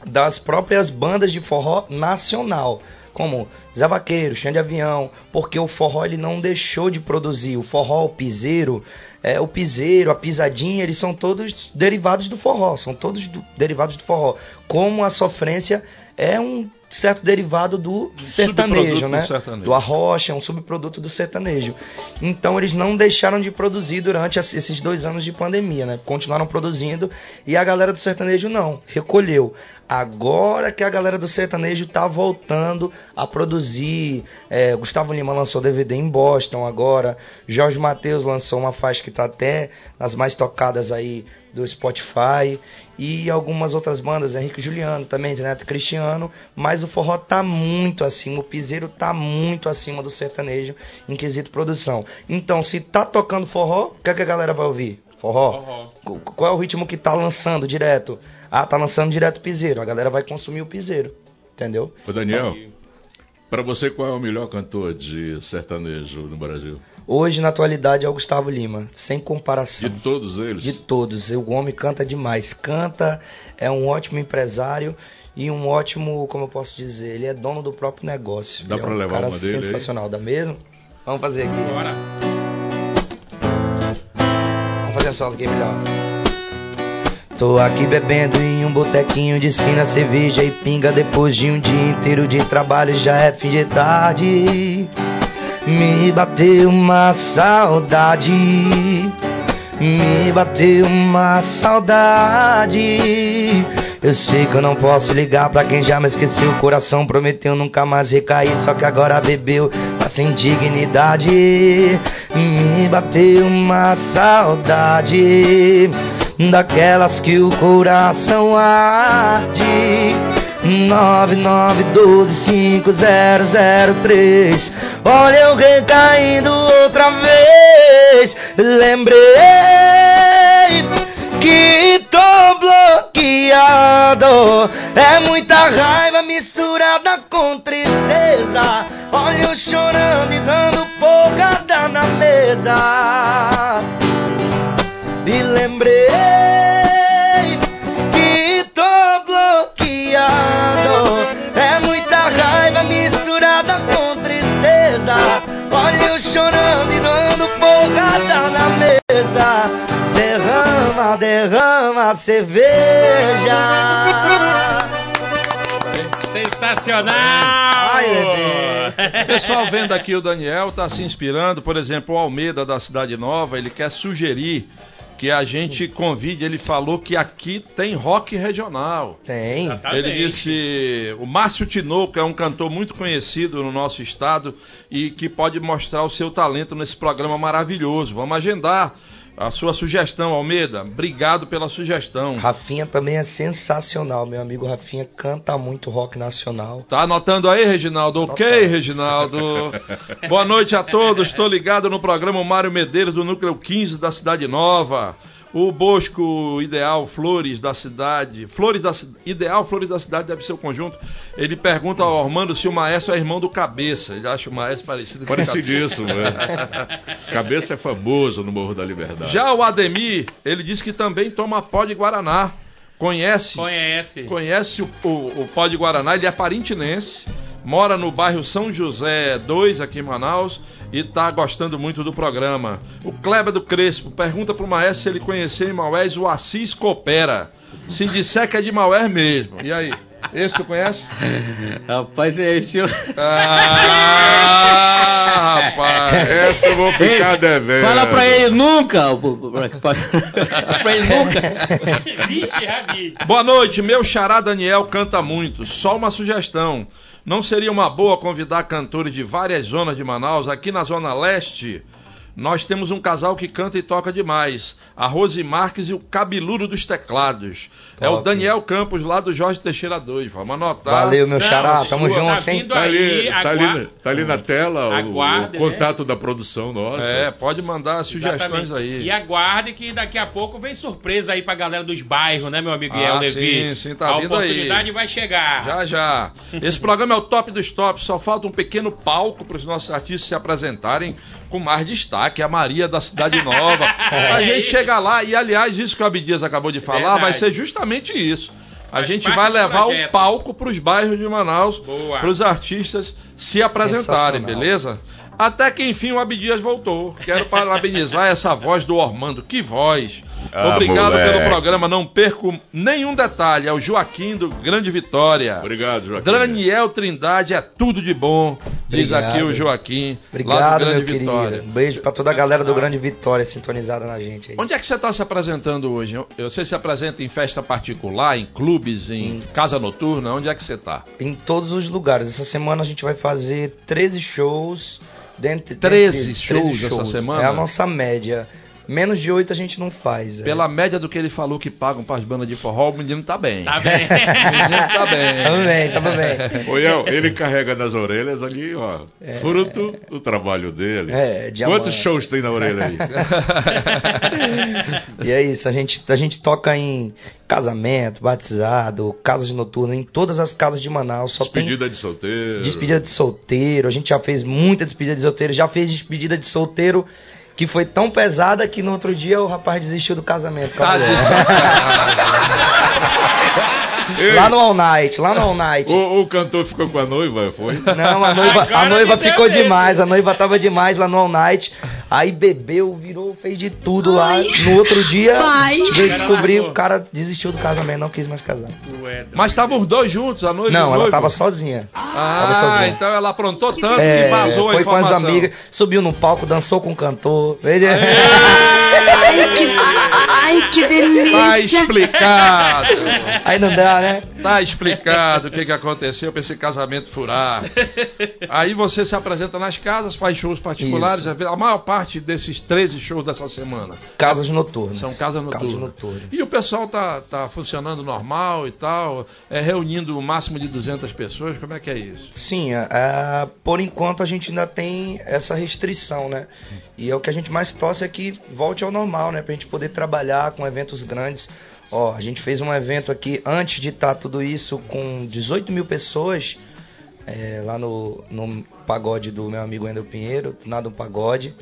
das próprias bandas de forró nacional, como Zé Vaqueiro, Xande Avião, porque o forró ele não deixou de produzir. O forró, o piseiro, é, o piseiro, a pisadinha, eles são todos derivados do forró, são todos do- derivados do forró. Como a sofrência é um certo derivado do sertanejo, né? do sertanejo. Do arrocha, é um subproduto do sertanejo. Então eles não deixaram de produzir durante esses dois anos de pandemia, né? Continuaram produzindo e a galera do sertanejo não, recolheu. Agora que a galera do sertanejo tá voltando a produzir, é, Gustavo Lima lançou DVD em Boston agora, Jorge Mateus lançou uma faixa que tá até nas mais tocadas aí do Spotify e algumas outras bandas, Henrique Juliano também, Zé Neto Cristiano, mas o forró tá muito acima, o piseiro tá muito acima do sertanejo em quesito produção. Então, se tá tocando forró, o que, é que a galera vai ouvir? Forró? Forró. Qu- Qual é o ritmo que tá lançando direto? Ah, tá lançando direto piseiro, a galera vai consumir o piseiro, entendeu? Ô Daniel, pra você qual é o melhor cantor de sertanejo no Brasil? Hoje, na atualidade, é o Gustavo Lima, sem comparação. De todos eles? De todos. O homem canta demais. Canta, é um ótimo empresário e um ótimo, como eu posso dizer, ele é dono do próprio negócio. Dá pra é um levar cara uma dele aí? sensacional, dá mesmo? Vamos fazer aqui. Bora. Vamos fazer um solo aqui melhor. Tô aqui bebendo em um botequinho de esquina, cerveja e pinga depois de um dia inteiro de trabalho, já é fim de tarde. Me bateu uma saudade, me bateu uma saudade. Eu sei que eu não posso ligar pra quem já me esqueceu. O coração prometeu nunca mais recair, só que agora bebeu, tá sem dignidade. Me bateu uma saudade, daquelas que o coração arde. 99125003 Olha eu recaindo outra vez. Lembrei que tô bloqueado É muita raiva misturada com tristeza. Olha eu chorando e dando porrada na mesa. Me lembrei que tô bloqueado. É muita raiva misturada com tristeza. Olha eu chorando e dando porrada na mesa. Derrama, derrama cerveja. Sensacional! Ai. O pessoal vendo aqui o Daniel tá se inspirando, por exemplo, o Almeida da Cidade Nova, ele quer sugerir que a gente convide. Ele falou que aqui tem rock regional. Tem. Exatamente. Ele disse: o Márcio Tinoco é um cantor muito conhecido no nosso estado e que pode mostrar o seu talento nesse programa maravilhoso. Vamos agendar a sua sugestão, Almeida. Obrigado pela sugestão. Rafinha também é sensacional. Meu amigo Rafinha canta muito rock nacional. Tá anotando aí, Reginaldo? Ok. Reginaldo. Boa noite a todos. Estou ligado no programa Mário Medeiros do Núcleo 15 da Cidade Nova. O Bosco Ideal Flores da cidade. Flores da Ideal Flores da cidade deve ser o conjunto. Ele pergunta ao Armando se o maestro é irmão do Cabeça. Ele acha o maestro parecido com o Cabeça. Parecidíssimo, né? Cabeça é famoso no Morro da Liberdade. Já o Ademir, ele diz que também toma pó de Guaraná. Conhece? Conhece. Conhece o, o, o pó de Guaraná, ele é parintinense, mora no bairro São José 2, aqui em Manaus, e tá gostando muito do programa. O Kleber do Crespo pergunta pro maestro se ele conheceu em Maués o Assis Coopera. Se disser que é de Maués mesmo. E aí? Esse tu conhece? Rapaz, é esse. eu- Ah, rapaz. Essa eu vou ficar devendo. Fala pra ele nunca! Fala pra ele nunca! Vixe, Rabi. Boa noite, meu xará Daniel canta muito. Só uma sugestão. Não seria uma boa convidar cantores de várias zonas de Manaus? Aqui na Zona Leste, nós temos um casal que canta e toca demais. A Rose Marques e o Cabeludo dos Teclados. É o Top. Daniel Campos, lá do Jorge Teixeira 2. Vamos anotar. Valeu, meu Não, xará. Tamo sua, tá junto, hein? vindo Tá ali, tá, ali, agua- tá ali na tela o- Aguarde, o, contato da produção nossa. É, pode mandar sugestões Exatamente. aí. E aguarde que daqui a pouco vem surpresa aí pra galera dos bairros, né, meu amigo Ah, Levi? sim, sim, tá a vindo aí. oportunidade vai chegar. Já, já. Esse programa é o top dos tops, só falta um pequeno palco para os nossos artistas se apresentarem com mais destaque. A Maria da Cidade Nova. a É gente isso. chega lá e, aliás, isso que o Abdias acabou de falar Verdade. vai ser justamente isso. A Faz gente vai levar o palco para os bairros de Manaus, para os artistas se apresentarem, beleza? Até que enfim o Abdias voltou. Quero parabenizar essa voz do Ormando. Que voz! Ah, Obrigado moleque. pelo programa. Não perco nenhum detalhe. É o Joaquim do Grande Vitória. Obrigado, Joaquim. Daniel Trindade é tudo de bom, diz Obrigado. aqui o Joaquim, lá do Obrigado, Grande meu Vitória. querido. Um beijo pra toda a galera do Grande Vitória sintonizada na gente aí. Onde é que você está se apresentando hoje? Eu- Você se apresenta em festa particular, em clubes, em casa noturna? Onde é que você está? Em todos os lugares. Essa semana a gente vai fazer 13 shows. Dentre, 13 dentre- shows essa semana? É a nossa média. Menos de 8 a gente não faz. é. Pela média do que ele falou que pagam para as bandas de forró, o menino tá bem. Tá bem. O menino tá bem. Tamo bem, tamo bem. Iel, ele carrega nas orelhas ali, ó, fruto do trabalho dele. É, diamante. Quantos shows tem na orelha aí? E é isso, a gente, a gente toca em casamento, batizado, casas noturnas, em todas as casas de Manaus. Só tem Despedida de solteiro. despedida de solteiro. A gente já fez muita despedida de solteiro, já fez despedida de solteiro que foi tão pesada que no outro dia o rapaz desistiu do casamento. com a lá no All Night, lá no All Night. o, o cantor ficou com a noiva, foi? Não, a noiva, a noiva ficou demais, a noiva tava demais lá no All Night. Aí bebeu, virou, fez de tudo lá. No outro dia, descobrir, Matou. o cara desistiu do casamento, não quis mais casar. Mas estavam os dois juntos à noite? Não, ela noivo? tava sozinha. tava Ah, sozinha. então ela aprontou tanto É, que vazou a foi com as informação. amigas, subiu no palco, dançou com o cantor. Ele... Ai, que, que Tá delícia! explicado. Aí não dá, né? Tá explicado o que, que aconteceu pra esse casamento furar. Aí você se apresenta nas casas, faz shows particulares. Isso. A maior parte desses 13 shows dessa semana Casas noturnas. são casas noturnas. Casas noturnas. E o pessoal tá, tá funcionando normal e tal, é, reunindo o máximo de 200 pessoas. Como é que é isso? Sim, é, é, por enquanto a gente ainda tem essa restrição, né? E é o que a gente mais torce é que volte ao normal, né? Pra gente poder trabalhar com eventos grandes. Ó, a gente fez um evento aqui antes de estar tudo isso com 18 mil pessoas é, lá no, no pagode do meu amigo Wendel Pinheiro, nada um pagode.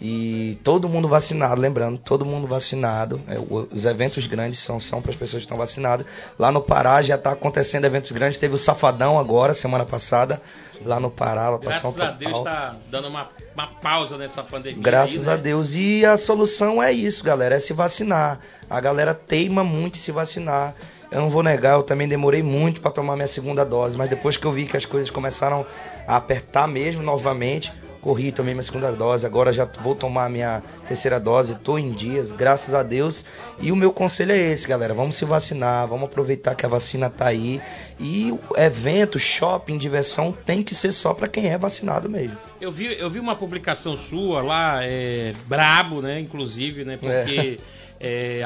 E todo mundo vacinado, lembrando, todo mundo vacinado. É, os eventos grandes são, são para as pessoas que estão vacinadas. Lá no Pará já está acontecendo eventos grandes. Teve o Safadão agora, semana passada, lá no Pará, lotação Graças a. Deus tá dando uma, uma pausa nessa pandemia. Graças aí, a né? Deus. E a solução é isso, galera, é se vacinar. A galera teima muito em se vacinar. Eu não vou negar, eu também demorei muito para tomar minha segunda dose, mas depois que eu vi que as coisas começaram a apertar mesmo novamente, corri, tomei minha segunda dose, agora já vou tomar minha terceira dose, tô em dias, graças a Deus. E o meu conselho é esse, galera, vamos se vacinar, vamos aproveitar que a vacina tá aí. E o evento, shopping, diversão tem que ser só para quem é vacinado mesmo. Eu vi, eu vi uma publicação sua lá, é, brabo, né? Inclusive, né? Porque é,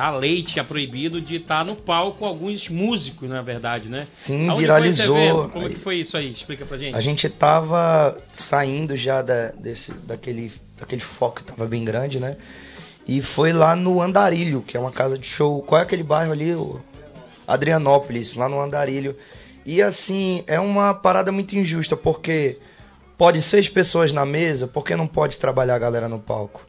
a lei tinha proibido de estar no palco alguns músicos, na verdade, né? Sim, Aonde viralizou. Como é que foi isso aí? Explica pra gente. A gente tava saindo já da, desse, daquele, daquele foco que tava bem grande, né? E foi lá no Andarilho, que é uma casa de show. Qual é aquele bairro ali? O Adrianópolis, lá no Andarilho. E assim, é uma parada muito injusta, porque pode seis pessoas na mesa, por que não pode trabalhar a galera no palco?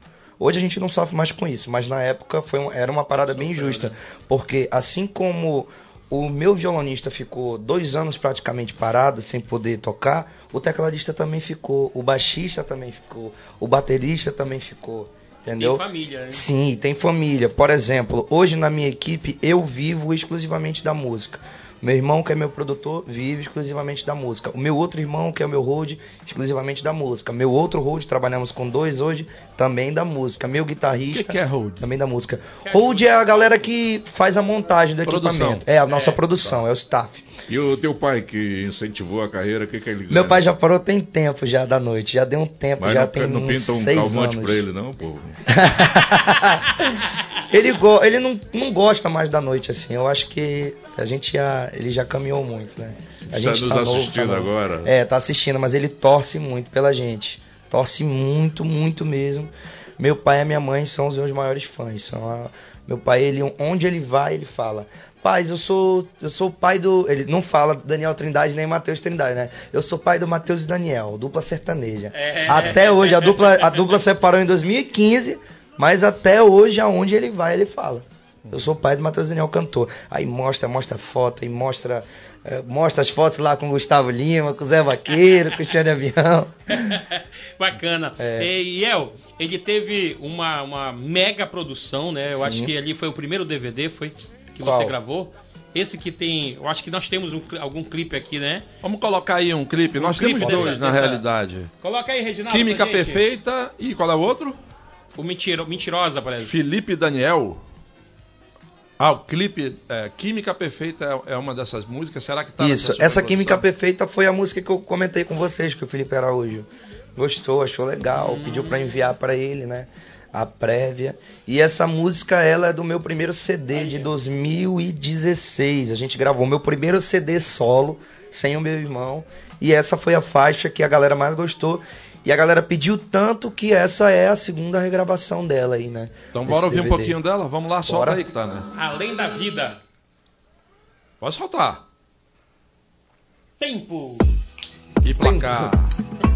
Hoje a gente não sofre mais com isso, mas na época foi um- era uma parada bem injusta, porque assim como o meu violonista ficou dois anos praticamente parado, sem poder tocar, o tecladista também ficou, o baixista também ficou, o baterista também ficou, entendeu? Tem família, né? Sim, tem família. Por exemplo, hoje na minha equipe eu vivo exclusivamente da música. Meu irmão, que é meu produtor, vive exclusivamente da música. O meu outro irmão, que é o meu hold, exclusivamente da música. Meu outro hold, trabalhamos com dois hoje, também da música. Meu O guitarrista, que, que é hold? também da música. Hold é a galera que faz a montagem do Produção. equipamento. É a nossa produção, é o staff. E o teu pai que incentivou a carreira, o que, que ele Meu ganha? pai já parou tem tempo já da noite, já deu um tempo, Mas já não, tem não uns pinta um seis calmante anos. pra ele, não, pô. ele go ele não, não gosta mais da noite, assim. Eu acho que a gente já. Ele já caminhou muito, né? A Está gente nos tá novo, assistindo tá novo. agora? É, tá assistindo, mas ele torce muito pela gente. Torce muito, muito mesmo. Meu pai e minha mãe são os meus maiores fãs. São a- Meu pai, ele, onde ele vai, ele fala. Paz, eu sou, eu sou o pai do. Ele não fala Daniel Trindade nem Matheus Trindade, né? Eu sou pai do Matheus e Daniel, dupla sertaneja. É. Até hoje, a dupla, a dupla separou em 2015, mas até hoje, aonde ele vai, ele fala. Eu sou pai do Matheus Daniel, cantor. Aí mostra, mostra foto, aí mostra, eh, mostra as fotos lá com o Gustavo Lima, com o Zé Vaqueiro, com o Cristiano Avião. Bacana. É. E El, ele teve uma, uma mega produção, né? Eu acho Sim. que ali foi o primeiro DVD foi que Qual? você gravou. Esse que tem, eu acho que nós temos um algum clipe aqui, né? Vamos colocar aí um clipe. Nós clipe temos dessa- dois, na dessa- realidade. Coloca aí, Reginaldo. Química pra gente. Perfeita e qual é o outro? O mentiro, mentirosa, parece. Felipe Daniel. Ah, o clipe é, Química Perfeita é, é uma dessas músicas. Será que tá Isso, essa Química? Perfeita foi a música que eu comentei com vocês, que o Felipe Araújo gostou, achou legal, pediu pra enviar pra ele, né? A prévia. E essa música, ela é do meu primeiro CD de 2016. A gente gravou meu primeiro CD solo, sem o meu irmão. E essa foi a faixa que a galera mais gostou. E a galera pediu tanto que essa é a segunda regravação dela aí, né? Então bora ouvir um DVD. pouquinho dela? Vamos lá, solta Bora. aí que tá, né? Além da vida. Pode soltar. Tempo. E placar. E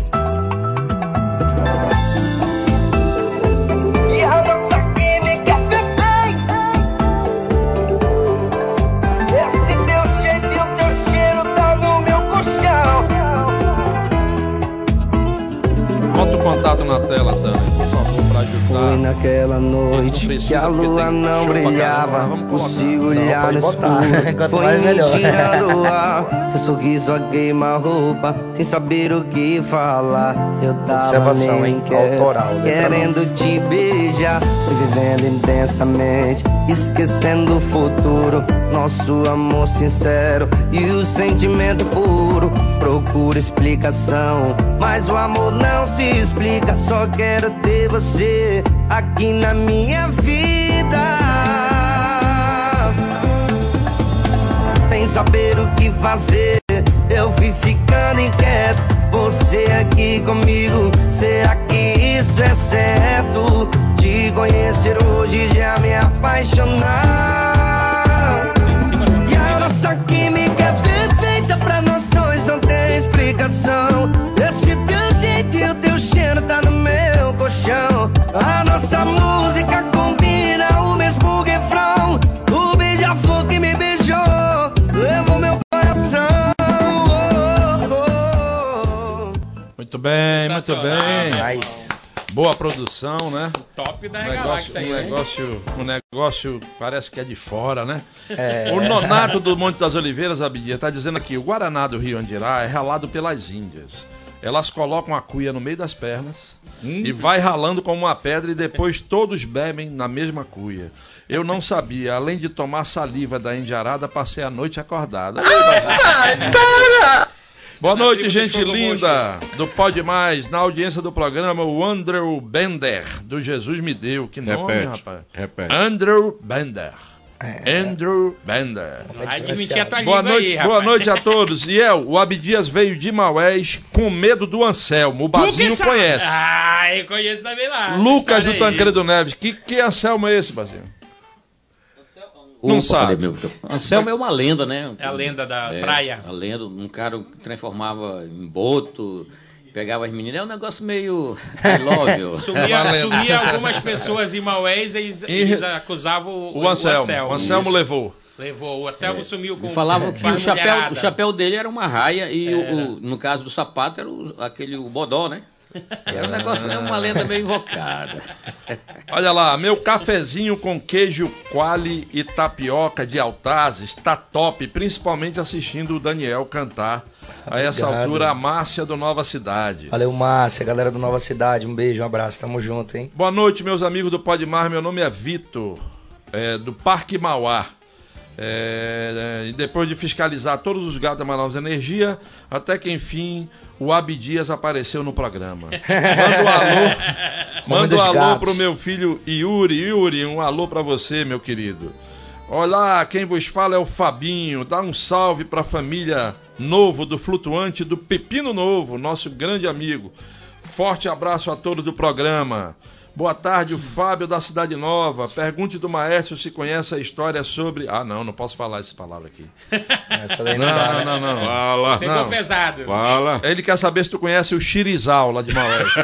contato na tela, pra Foi ajudar. naquela noite que a lua não brilhava. Consigo olhar no escuro. Foi mais, melhor. mentira do ar. Seu sorriso a queima-roupa, sem saber o que falar. Eu tava nem quieto, querendo te beijar. Fui vivendo intensamente, esquecendo o futuro. Nosso amor sincero e o sentimento puro. Procura explicação, mas o amor não se explica. Só quero ter você aqui na minha vida sem saber o que fazer. Eu fui ficando inquieto. Você aqui comigo, será que isso é certo? Te conhecer hoje já me apaixonar. E a nossa química bem, muito bem. Nice. Boa produção, né? Top da Um negócio, aí, um né? negócio, um negócio parece que é de fora, né? É. O Nonato do Monte das Oliveiras, Abidia, está dizendo aqui: o Guaraná do Rio Andirá é ralado pelas Índias. Elas colocam a cuia no meio das pernas e vai ralando como uma pedra e depois todos bebem na mesma cuia. Eu não sabia, além de tomar saliva da indiarada, passei a noite acordada. Boa Na noite, gente do linda do Pode Mais, na audiência do programa, o Andrew Bender, do Jesus Me Deu. Que nome, Repete, rapaz? repete. Andrew Bender. É. Andrew Bender. Admitir a tua Boa noite, aí, boa noite a todos. E El, o Abdias veio de Maués com medo do Anselmo. O Bazinho Lucas conhece. Ah, eu conheço também lá. Lucas do. Tancredo Neves. Que, que Anselmo é esse, Bazinho? Não sabe. meu- Anselmo é uma lenda, né? É a lenda da É, praia. A lenda, um cara que transformava em boto, pegava as meninas. É um negócio meio. Love. Sumia, sumia algumas pessoas em Maués e eles, eles acusavam o, O Anselmo. O Anselmo levou. Levou. O Anselmo É. sumiu com falavam que o chapéu, o chapéu dele era uma raia e o- o- no caso do sapato era o- aquele o bodó, né? Era um negócio, é uma lenda meio invocada. Olha lá, meu cafezinho com queijo quali e tapioca de altazes tá top, principalmente assistindo o Daniel cantar. A essa Obrigado. altura, a Márcia do Nova Cidade. Valeu, Márcia, galera do Nova Cidade. Um beijo, um abraço. Tamo junto, hein? Boa noite, meus amigos do Podmar. Meu nome é Vitor, é, do Parque Mauá. É, é, e depois de fiscalizar todos os gatos da Manaus Energia, até que enfim o Abdias apareceu no programa. Manda um alô, manda um alô pro meu filho Yuri. Yuri, um alô pra você, meu querido. Olá, quem vos fala é o Fabinho. Dá um salve pra família Novo do Flutuante do Pepino Novo, nosso grande amigo. Forte abraço a todos do programa. Boa tarde, o Fábio da Cidade Nova. Pergunte do maestro se conhece a história sobre. Ah, não, não posso falar essa palavra aqui. Essa daí Não, não, dá, não, né? não, não. Fala. Pegou Não. pesado. Fala. Ele quer saber se tu conhece o Xirizal lá de Maués.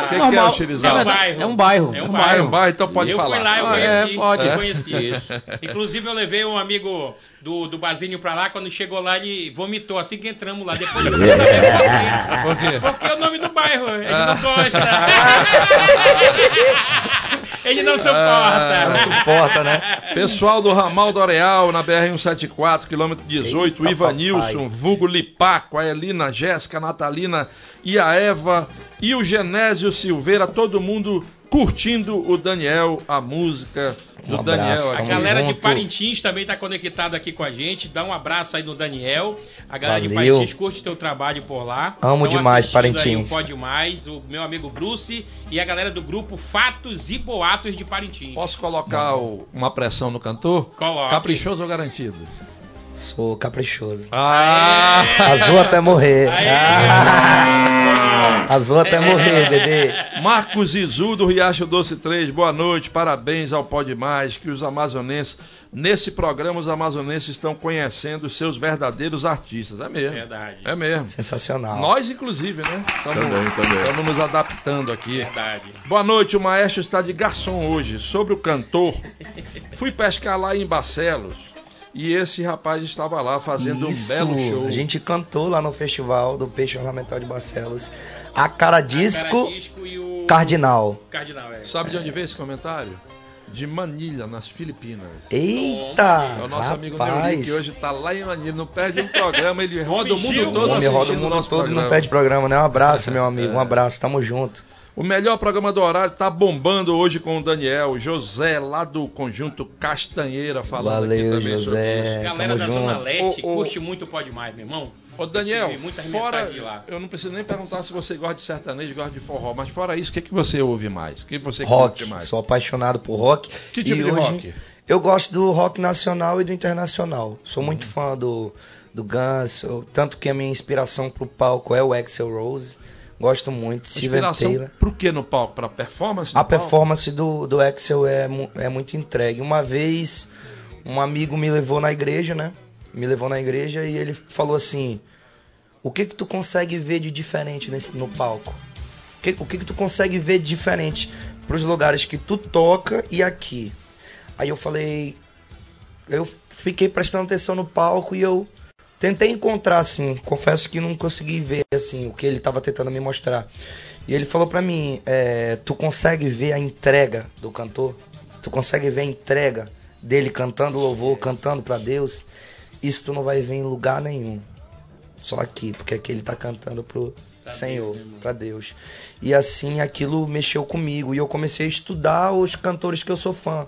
O que, que é o Xirizal? É um bairro. É um bairro. É um Ah, é bairro. um bairro, então pode eu falar. fui lá, eu Ah, conheci. é, pode. Eu conheci. Isso. Inclusive, eu levei um amigo do, do Bazinho pra lá. Quando chegou lá, ele vomitou assim que entramos lá. Depois eu fui saber por quê. Por quê? Porque é o nome do bairro. Ele Ah. não gosta. ele não Não suporta. suporta, né? Pessoal do Ramal do Areal, na BR-174, quilômetro 18, Eita, Ivanilson, papai. Vulgo Lipaco, a Elina, a Jéssica, a Natalina e a Eva e o Genésio Silveira, todo mundo curtindo o Daniel, a música do Um abraço, Daniel A aqui. Galera de junto. Parintins também tá conectada aqui com a gente. Dá um abraço aí no Daniel. A galera de Valeu. Parintins curte teu trabalho por lá. Amo Tão demais Parintins. o Pode Mais, o meu amigo Bruce e a galera do grupo Fatos e Boatos de Parintins. Posso colocar o- uma pressão no cantor? Coloque. Caprichoso ou garantido? Sou caprichoso. Ah! Azul até morrer. Ah, azul até morrer, bebê. Marcos Izu do Riacho Doce 3, boa noite, parabéns ao Pode Mais, que os amazonenses, nesse programa os amazonenses estão conhecendo os seus verdadeiros artistas, é mesmo. Verdade. É mesmo. Sensacional. Nós, inclusive, né? Também, também. Estamos nos adaptando aqui. Verdade. Boa noite, o maestro está de garçom hoje. Sobre o cantor, fui pescar lá em Barcelos e esse rapaz estava lá fazendo Isso, um belo show. A gente cantou lá no festival do Peixe Ornamental de Barcelos. A cara disco Caradisco e o Cardinal. Cardinal, é. Sabe de onde veio esse comentário? De Manilha, nas Filipinas. Eita! É o nosso amigo rapaz. Neuri, que hoje está lá em Manilha, não perde um programa, ele roda o mundo todo homem roda o mundo todo e programa. não perde programa, né? Um abraço, meu amigo. Um abraço, tamo junto. O melhor programa do horário tá bombando hoje com o Daniel, José, lá do Conjunto Castanheira, falando aqui Valeu, também sobre isso. José. Galera Tamo da Zona junto. Leste Ô, ô. curte muito o Pode Mais, meu irmão. Ô Daniel, fora, mensagens de lá. eu não preciso nem perguntar se você gosta de sertanejo, gosta de forró, mas fora isso, o que, que você ouve mais? O que você Rock. curte mais? Sou apaixonado por rock. Que tipo E de hoje rock? Eu gosto do rock nacional e do internacional. Sou muito fã do, do Guns, tanto que a minha inspiração pro palco é o Axel Rose. Gosto muito, Steven Inspiração Taylor. pro que no palco? Pra performance? A palco? performance do, do Axel é, é muito entregue. Uma vez, um amigo me levou na igreja, né? Me levou na igreja e ele falou assim: O que que tu consegue ver de diferente nesse, no palco? O que, o que que tu consegue ver de diferente pros lugares que tu toca e aqui? Aí eu falei. Eu fiquei prestando atenção no palco e eu tentei encontrar, assim. Confesso que não consegui ver, assim, o que ele estava tentando me mostrar. E ele falou pra mim: é, Tu consegue ver a entrega do cantor? Tu consegue ver a entrega dele cantando louvor, cantando pra Deus? Isso tu não vai ver em lugar nenhum. só aqui, porque aqui ele tá cantando pro Pra Senhor, pra Deus. E assim aquilo mexeu comigo e eu comecei a estudar os cantores que eu sou fã.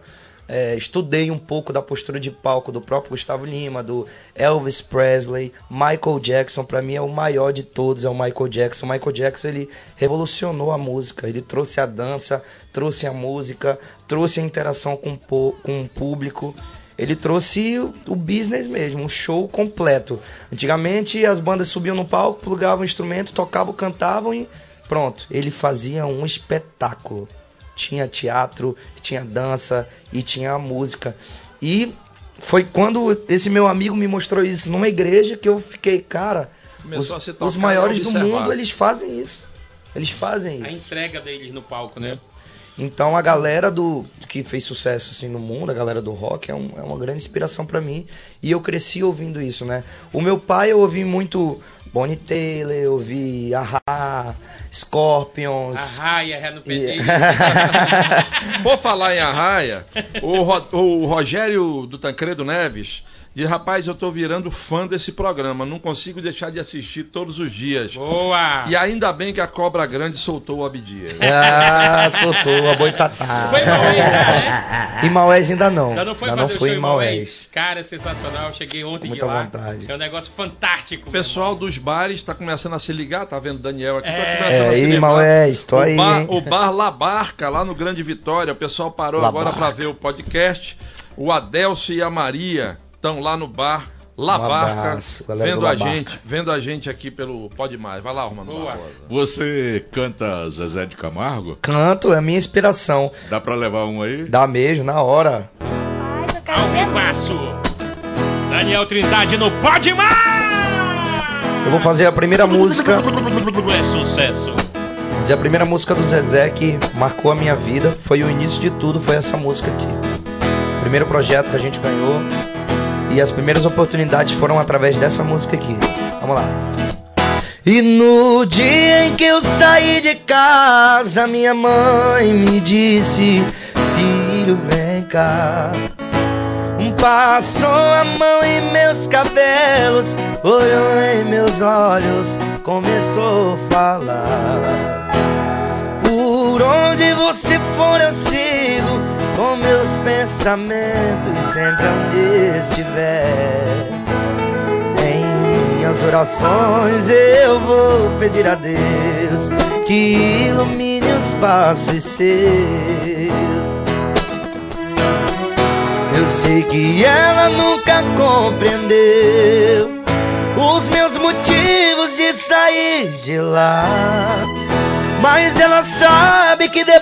É, estudei um pouco da postura de palco do próprio Gustavo Lima, do Elvis Presley, Michael Jackson, pra mim é o maior de todos, é o Michael Jackson. O Michael Jackson ele revolucionou a música, ele trouxe a dança, trouxe a música, trouxe a interação com, com o público. Ele trouxe o, business mesmo, um show completo. Antigamente as bandas subiam no palco, plugavam o instrumento, tocavam, cantavam e pronto. Ele fazia um espetáculo. Tinha teatro, tinha dança e tinha a música. E foi quando esse meu amigo me mostrou isso numa igreja que eu fiquei, cara, os, Começou a os e maiores do mundo eles fazem isso. Eles fazem A isso. entrega deles no palco, né? Então a galera do que fez sucesso assim no mundo, a galera do rock é, um- é uma grande inspiração pra mim e eu cresci ouvindo isso, né? O meu pai eu ouvi muito Bonnie Taylor, eu ouvi Ahá, Scorpions. Arraia, ré no e- pedeiro. Por falar em arraia, o, Ro- o Rogério do Tancredo Neves diz: Rapaz, eu tô virando fã desse programa, não consigo deixar de assistir todos os dias. Boa! E ainda bem que a Cobra Grande soltou o Abdias. ah, soltou a boitatá. Foi Maués, né? Em Maués ainda não. Já não foi ainda não em em Maués. Cara, é sensacional. Cheguei ontem Com de muita lá. vontade. É um negócio fantástico. O pessoal dos bares está começando a se ligar, tá vendo Daniel aqui? Tá É. começando a É, se e lembrar. Maués, tô o aí, bar, o bar La Barca, lá no Grande Vitória, o pessoal parou La agora para ver o podcast. O Adelcio e a Maria estão lá no bar La Um Barca, abraço, galera vendo a Barca. gente, vendo a gente aqui pelo Pode Mais. Vai lá, Romano Boa. Barbosa. Você canta Zezé de Camargo? Canto é a minha inspiração. Dá pra levar um aí? Dá mesmo, na hora. Ao vivaço. Daniel Trindade no Pode Mais! Eu vou fazer a primeira música. É sucesso. Fazer a primeira música do Zezé que marcou a minha vida. Foi o início de tudo, foi essa música aqui. Primeiro projeto que a gente ganhou. E as primeiras oportunidades foram através dessa música aqui. Vamos lá. E no dia em que eu saí de casa, minha mãe me disse: Filho, vem cá. Passou a mão em meus cabelos, olhou em meus olhos, começou a falar. Por onde você for eu sigo, com meus pensamentos sempre onde estiver. Em minhas orações eu vou pedir a Deus que ilumine os passos seus. Eu sei que ela nunca compreendeu os meus motivos de sair de lá. Mas ela sabe que depois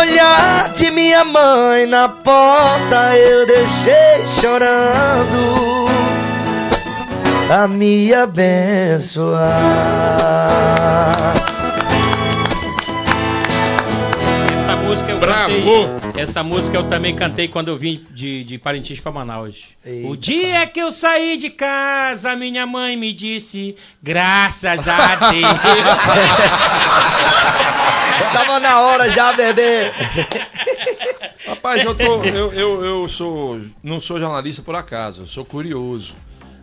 Olhar de minha mãe na porta eu deixei chorando a me abençoar. Bravo! cantei. Essa música eu também cantei quando eu vim de, de Parintins para Manaus. Eita, o dia que eu saí de casa, minha mãe me disse, graças a Deus. Tava na hora já, bebê. Rapaz, eu, tô, eu, eu, eu sou, não sou jornalista por acaso, eu sou curioso.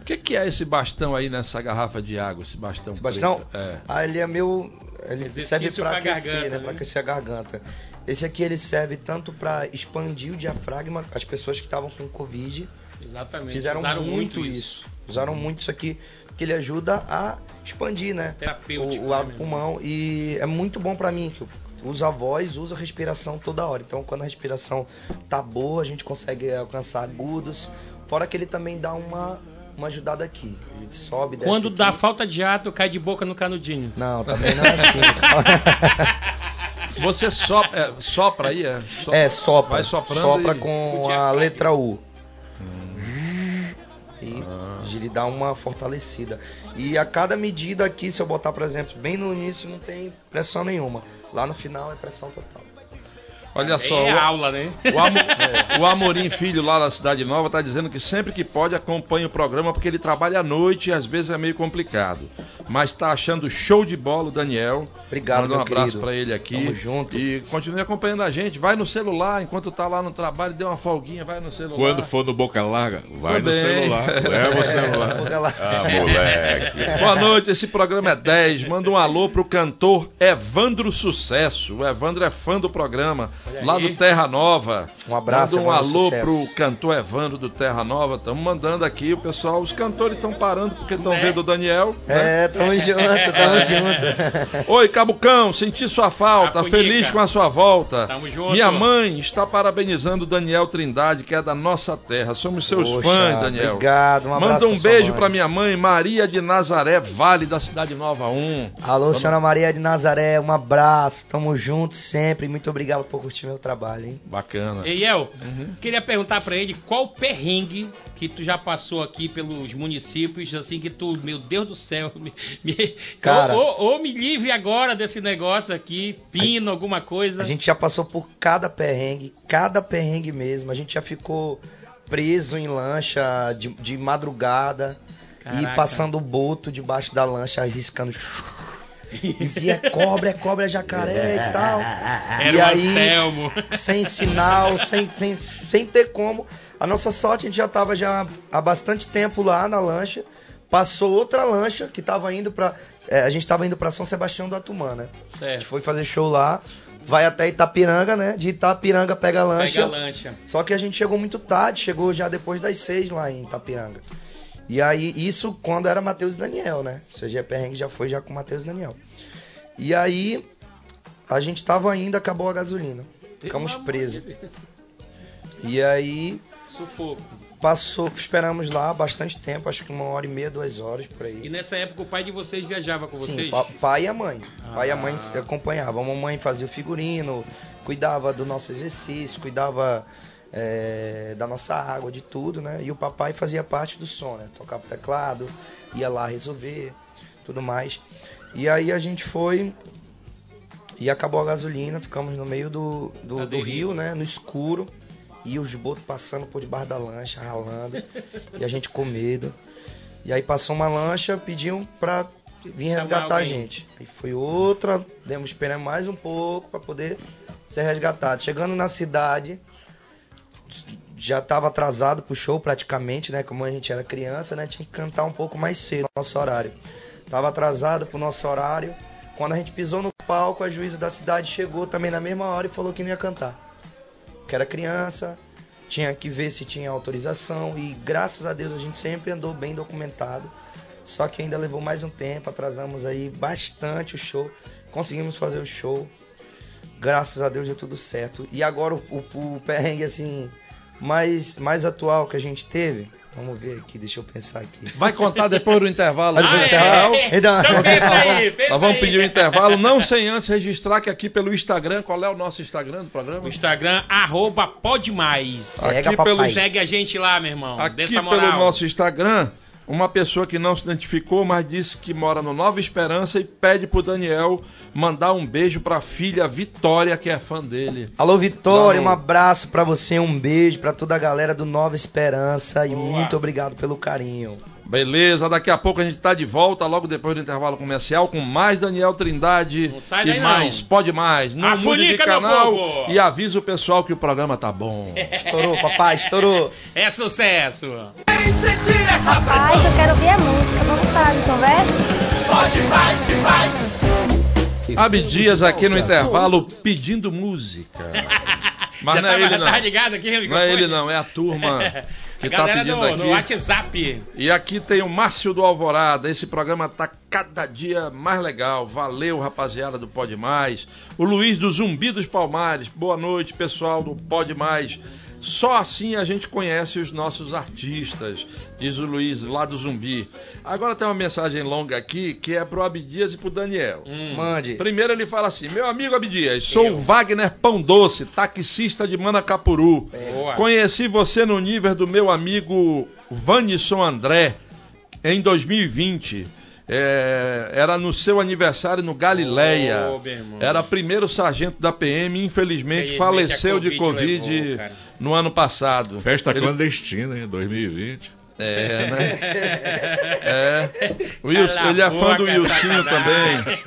O que, que é esse bastão aí nessa garrafa de água, esse bastão Esse bastão? preto? É. Ah, ele é meu. Ele Exercício serve pra pra aquecer, garganta, né? né? Pra aquecer a garganta. Esse aqui ele serve tanto pra expandir o diafragma. As pessoas que estavam com Covid Exatamente. fizeram Usaram muito isso. Usaram muito isso aqui, porque ele ajuda a expandir, né? Terapêutico, O, o ar né, do pulmão. E é muito bom pra mim, que eu uso a voz, uso a respiração toda hora. Então, quando a respiração tá boa, a gente consegue alcançar agudos. Fora que ele também dá uma, uma ajudada aqui. Ele sobe, desce Quando aqui. dá falta de ar, tu cai de boca no canudinho. Não, também não é assim. Você sopra, é, sopra aí, é? Sopra. É, sopra. Vai soprando Sopra e- com a letra U. E de lhe dar uma fortalecida. E a cada medida aqui, se eu botar, por exemplo, bem no início, não tem pressão nenhuma. Lá no final é pressão total. Olha só, É o- aula, né? O, Amo- o Amorim Filho, lá da Cidade Nova, está dizendo que sempre que pode acompanha o programa porque ele trabalha à noite e às vezes é meio complicado. Mas está achando show de bola o Daniel. Obrigado, Manda um meu abraço para ele aqui. Tamo junto. E continue acompanhando a gente. Vai no celular, enquanto tá lá no trabalho, dê uma folguinha, vai no celular. Quando for no Boca Larga, vai no Também. celular. Leva o celular. Boca Larga. Ah, moleque. Boa noite, esse programa é 10. Manda um alô pro cantor Evandro Sucesso. O Evandro é fã do programa, lá aí. do Terra Nova. Um abraço, Manda um Evandro alô Sucesso. pro cantor Evandro do Terra Nova. Estamos mandando aqui, o pessoal, os cantores estão parando porque estão Né? vendo o Daniel. né? É, tamo junto, tamo junto. Oi, Cabucão, senti sua falta, feliz com a sua volta. Tamo junto. Minha mãe está parabenizando o Daniel Trindade, que é da nossa terra. Somos seus Poxa, fãs, Daniel. Obrigado, um abraço Manda um beijo pra minha mãe, Maria de Nazaré, Vale da Cidade Nova 1. Alô, senhora Maria de Nazaré, um abraço, tamo junto sempre. Muito obrigado por curtir meu trabalho, hein? Bacana. Ei, El, Uhum. queria perguntar pra ele qual perrengue que tu já passou aqui pelos municípios, assim, que tu, meu Deus do céu, me, me- Cara. ou, ou- ou me livre agora desse negócio aqui, pino, alguma coisa. A gente já passou por cada perrengue, cada perrengue mesmo. A gente já ficou preso em lancha de, de madrugada Caraca. e passando o boto debaixo da lancha, arriscando. E via cobra, é cobra, é jacaré e tal. Era e o aí, Anselmo. sem sinal, sem, sem, sem ter como. A nossa sorte, a gente já estava já há bastante tempo lá na lancha. Passou outra lancha que estava indo para a gente estava indo para São Sebastião do Atumã, né? A gente Certo. foi fazer show lá, vai até Itapiranga, né? De Itapiranga pega a lancha. Pega a lancha. Só que a gente chegou muito tarde, chegou já depois das seis lá em Itapiranga. E aí, isso quando era Matheus e Daniel, né? O CG Perrengue já foi já com Matheus e Daniel. E aí, a gente tava indo, acabou a gasolina. Ficamos presos. E aí, Sufoco. passou, esperamos lá bastante tempo, acho que uma hora e meia, duas horas por aí. E nessa época o pai de vocês viajava com Sim, vocês? pa- pai e a mãe. Pai e a mãe Ah. acompanhavam. A mamãe fazia o figurino, cuidava do nosso exercício, cuidava é, da nossa água, de tudo, né? E o papai fazia parte do som, né? Tocava teclado, ia lá resolver, tudo mais. E aí a gente foi e acabou a gasolina, ficamos no meio do, do, Da do rio, né? No escuro. E os botos passando por debaixo da lancha, ralando. e a gente com medo. E aí passou uma lancha, pediam pra vir resgatar a gente. Aí foi outra, demos esperar mais um pouco pra poder ser resgatado. Chegando na cidade, já estava atrasado pro show praticamente, né? Como a gente era criança, né? Tinha que cantar um pouco mais cedo, nosso horário. Tava atrasado pro nosso horário. Quando a gente pisou no palco, a juíza da cidade chegou também na mesma hora e falou que não ia cantar. Que era criança, tinha que ver se tinha autorização e graças a Deus a gente sempre andou bem documentado. Só que ainda levou mais um tempo, atrasamos aí bastante o show. Conseguimos fazer o show. Graças a Deus deu tudo certo. E agora o, o, o perrengue assim mais, mais atual que a gente teve. Vamos ver aqui, deixa eu pensar aqui. Vai contar depois do intervalo. Vai do depois do intervalo. intervalo? Então- Então pensa aí, pensa Nós vamos aí. pedir o intervalo, não sem antes registrar que aqui pelo Instagram, qual é o nosso Instagram do programa? O Instagram, arroba pode mais. Segue, Aqui papai. pelo- Segue a gente lá, meu irmão. Aqui pelo nosso Instagram, uma pessoa que não se identificou, mas disse que mora no Nova Esperança e pede pro Daniel mandar um beijo pra filha Vitória, que é fã dele. Alô Vitória, Dá um- abraço pra você, um beijo pra toda a galera do Nova Esperança e Boa. muito obrigado pelo carinho. Beleza, daqui a pouco a gente tá de volta, logo depois do intervalo comercial, com mais Daniel Trindade Não sai e mais, não. pode mais. Não A mude de canal e avisa o pessoal que o programa tá bom. Estourou, papai, estourou. É sucesso. Rapaz, eu quero ouvir a música. Vamos parar de conversa? Abdias aqui no intervalo pedindo música. Mas Já não é ele não. Ligado aqui, Não é ele não, é a turma que a tá pedindo no, aqui. no WhatsApp. E aqui tem o Márcio do Alvorada. Esse programa tá cada dia mais legal. Valeu, rapaziada do Pode Mais. O Luiz do Zumbi dos Palmares. Boa noite, pessoal do Pode Mais. Só assim a gente conhece os nossos artistas, diz o Luiz lá do Zumbi. Agora tem uma mensagem longa aqui que é pro Abdias e pro Daniel. Hum. Mande. Primeiro ele fala assim: Meu amigo Abdias, sou o Wagner Pão Doce, taxista de Manacapuru. Boa. Conheci você no nível do meu amigo Vanisson André, em 2020. É, era no seu aniversário no Galileia. Irmão. era primeiro sargento da PM, infelizmente Infelizmente, faleceu a de Covid Covid levou, no ano passado. Festa Ele- clandestina, hein? 2020. É, né? É. O Wilson, ele é fã do Wilsinho sacanagem. também.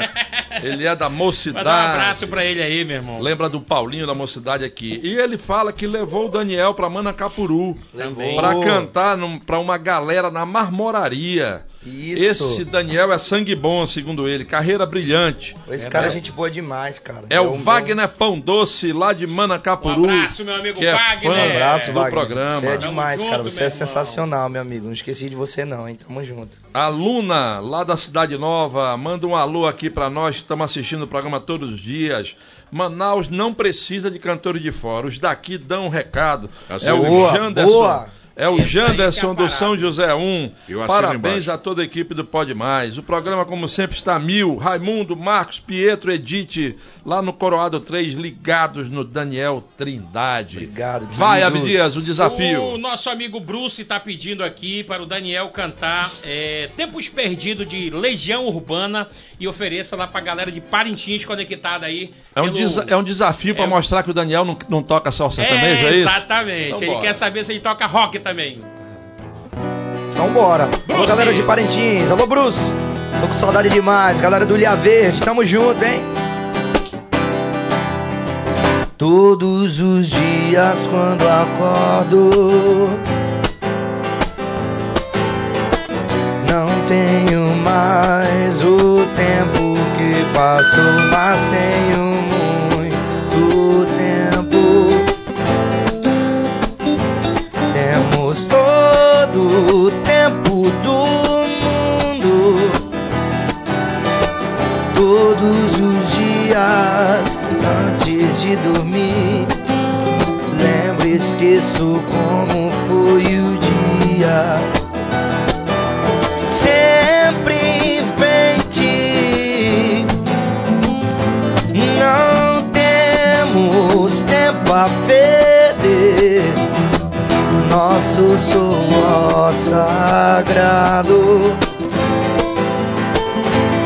Ele é da mocidade. Manda um abraço pra ele aí, meu irmão. Lembra do Paulinho da mocidade aqui. E ele fala que levou o Daniel pra Manacapuru Também. pra cantar num, pra uma galera na marmoraria. Isso. Esse Daniel é sangue bom, segundo ele. Carreira brilhante. Esse É, cara é né? gente boa demais, cara. É o um Wagner Pão Doce, lá de Manacapuru. Um abraço, meu amigo que é Wagner. fã Um abraço, do Wagner. programa. Você é demais, junto, cara. Você é irmão. sensacional, meu amigo. Não esqueci de você, não, hein? Tamo junto. A Luna, lá da Cidade Nova, manda um alô aqui pra nós estamos assistindo o programa todos os dias. Manaus não precisa de cantores de fora, os daqui dão um recado. Assim, é o boa, Janderson. boa. É o é Janderson a do. São José 1. Eu assino Parabéns embaixo. a toda a equipe do Pode Mais. O programa, como sempre, está mil. Raimundo, Marcos, Pietro, Edith, lá no Coroado 3, ligados no Daniel Trindade. Obrigado, Vai. Abdias, o desafio. O nosso amigo Bruce está pedindo aqui para o Daniel cantar é, Tempos Perdidos de Legião Urbana e ofereça lá pra galera de Parintins conectada aí. É um, pelo- é um desafio para É. mostrar que o Daniel não, não toca só sertanejo, É, é isso? exatamente. Então ele bora. quer saber se ele toca rock também. Então bora. Alô, Bruce. galera de Parintins. Alô, Bruce. Tô com saudade demais. Galera do Ilha Verde. Tamo junto, hein? Todos os dias quando acordo Não tenho mais o tempo que passo Mas tenho muito tempo. Temos todo o tempo do mundo, todos os dias de dormir. Lembro, e esqueço como foi o dia. Sempre em frente, não temos tempo a perder nosso suor sagrado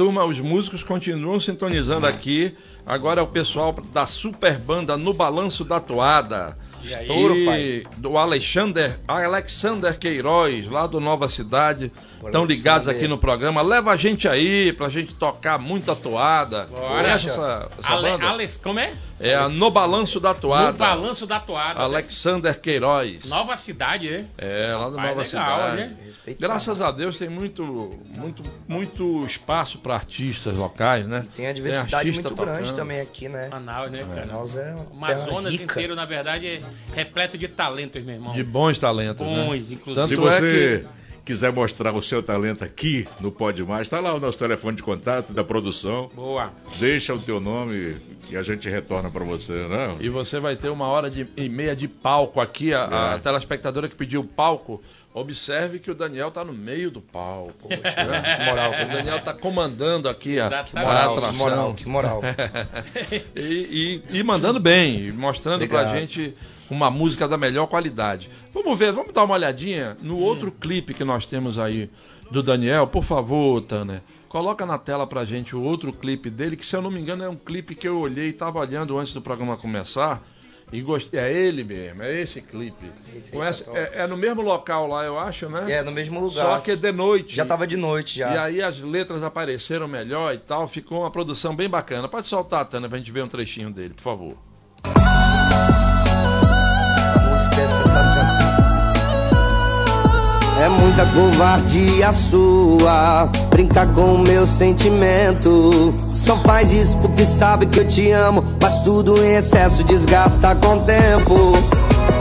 turma, os músicos continuam sintonizando aqui. Agora é o pessoal da super banda No Balanço da Toada. E aí? Pai. do Alexander, Alexander Queiroz, lá do Nova Cidade. Estão ligados aqui no programa. Leva a gente aí pra gente tocar muita toada. Bora. Conhece essa, essa Ale, banda? Alex, como é? É a No Balanço da Toada. No Balanço da Toada. né? Alexander Queiroz. Nova cidade, é? É, lá da Nova legal, Cidade. né? Graças a Deus tem muito, muito, muito espaço para artistas locais, né? Tem a diversidade artista muito grande tocando. também aqui, né? Manaus, né, cara? Manaus é O uma Amazonas rica. inteiro, na verdade, é repleto de talentos, meu irmão. De bons talentos, né? Bons, inclusive. Se Tanto é você quiser mostrar o seu talento aqui no Pode Mais, tá lá o nosso telefone de contato da produção. Boa. Deixa o teu nome e a gente retorna para você, né? E você vai ter uma hora de- e meia de palco aqui. A, a É. telespectadora que pediu palco, observe que o Daniel tá no meio do palco. né? Que moral, O Daniel tá comandando aqui a, Exatamente. a moral, que atração. moral, que moral. e, e- e mandando bem, mostrando pra Obrigado. gente uma música da melhor qualidade. Vamos ver, vamos dar uma olhadinha no outro clipe que nós temos aí do Daniel. Por favor, Tanner, coloca na tela pra gente o outro clipe dele, que se eu não me engano é um clipe que eu olhei e tava olhando antes do programa começar. E gostei, é ele mesmo, é esse clipe. Esse Conhece- tá é, é no mesmo local lá, eu acho, né? É, no mesmo lugar. Só que é de noite. Já tava de noite já. E aí as letras apareceram melhor e tal, ficou uma produção bem bacana. Pode soltar, Tana, pra gente ver um trechinho dele, por favor. A é sensacional. É muita covardia sua Brincar com o meu sentimento. Só faz isso porque sabe que eu te amo Mas tudo em excesso desgasta com o tempo.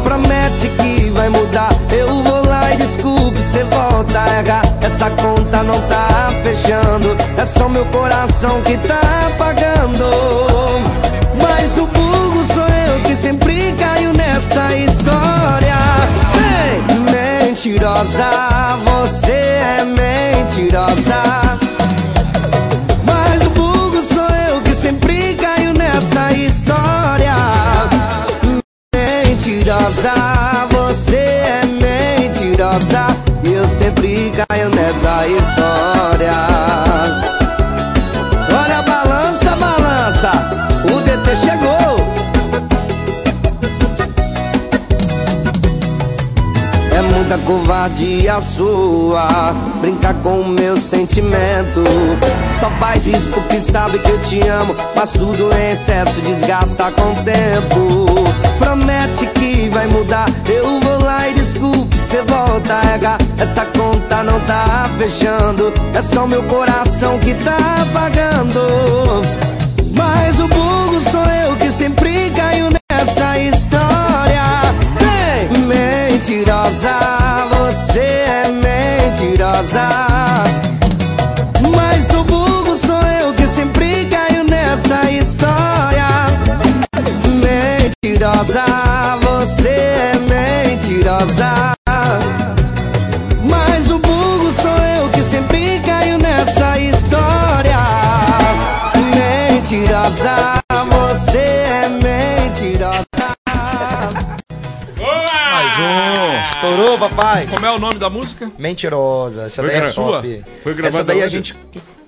Promete que vai mudar Eu vou lá e desculpe, cê volta a errar. Essa conta não tá fechando É só meu coração que tá pagando covardia sua Brincar com o meu sentimento. Só faz isso porque sabe que eu te amo Mas tudo em excesso desgasta com o tempo. Promete que vai mudar Eu vou lá e desculpe, cê volta a errar Essa conta não tá fechando É só meu coração que tá pagando. Mas o burro sou eu que sempre Mentirosa, você é mentirosa Mas o burro sou eu que sempre caio nessa história Mentirosa, você é mentirosa Mais um. Estourou, papai. Como é o nome da música? Mentirosa. Essa Foi daí é top. Foi gravada Essa daí a gente,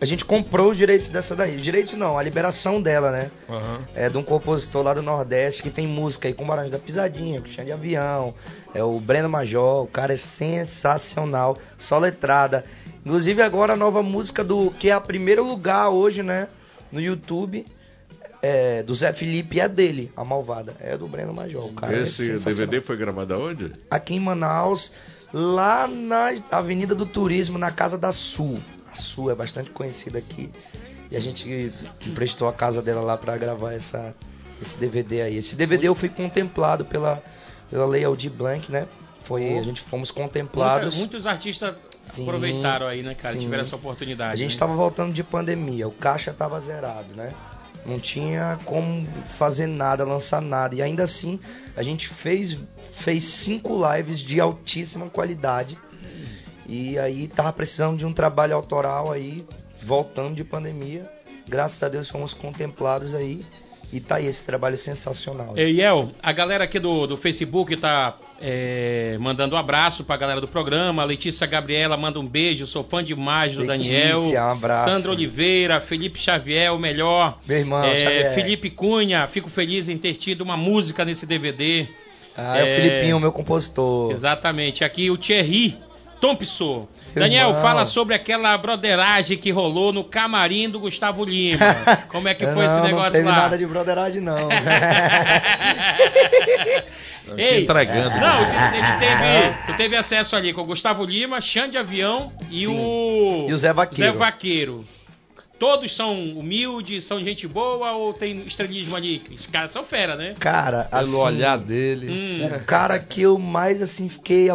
a gente comprou os direitos dessa daí. Direitos não, a liberação dela, né? Aham. É de um compositor lá do Nordeste que tem música aí com Barões da Pisadinha, com Chão de Avião. É o Breno Major, o cara é sensacional, só letrada. Inclusive agora a nova música do que é a primeiro lugar hoje, né, no YouTube, é, do Zé Felipe é dele, a Malvada, é do Breno Major. O cara é Esse sensacional. DVD foi gravado aonde? aqui em Manaus, lá na Avenida do Turismo, na Casa da Sul. A Sul é bastante conhecida aqui. E a gente emprestou a casa dela lá pra gravar essa, esse DVD aí. Esse DVD eu fui contemplado pela, pela Lei Aldir Blanc, né? Foi, a gente fomos contemplados. Muitos artistas Sim, aproveitaram aí, né, cara? sim. Tiveram essa oportunidade. A gente né? estava voltando de pandemia, o caixa estava zerado, né? Não tinha como fazer nada, lançar nada. E ainda assim, a gente fez, fez cinco lives de altíssima qualidade. E aí tava precisando de um trabalho autoral aí, voltando de pandemia. Graças a Deus fomos contemplados aí. E tá aí esse trabalho sensacional. Eiel, a galera aqui do, do Facebook tá é, mandando um abraço pra galera do programa. A Letícia Gabriela manda um beijo, sou fã demais do Letícia, Daniel. um abraço. Sandra Oliveira, Felipe Xavier, o melhor. Meu irmão, É. Felipe Cunha, fico feliz em ter tido uma música nesse DVD. Ah, é, o É, Filipinho, meu compositor. Exatamente. Aqui o Thierry Thompson. Daniel, irmão. fala sobre aquela broderagem que rolou no camarim do Gustavo Lima. Como é que foi esse não, negócio não teve lá? nada de broderagem, não. Ei, entregando. Não, tu, teve, tu teve acesso ali com o Gustavo Lima, Xande Avião e Sim. o. E o Zé Vaqueiro. Zé Vaqueiro. Todos são humildes, são gente boa ou tem estrelismo ali? Os caras são fera, né? Cara, Pelo assim, olhar dele. Hum, O cara que eu mais assim fiquei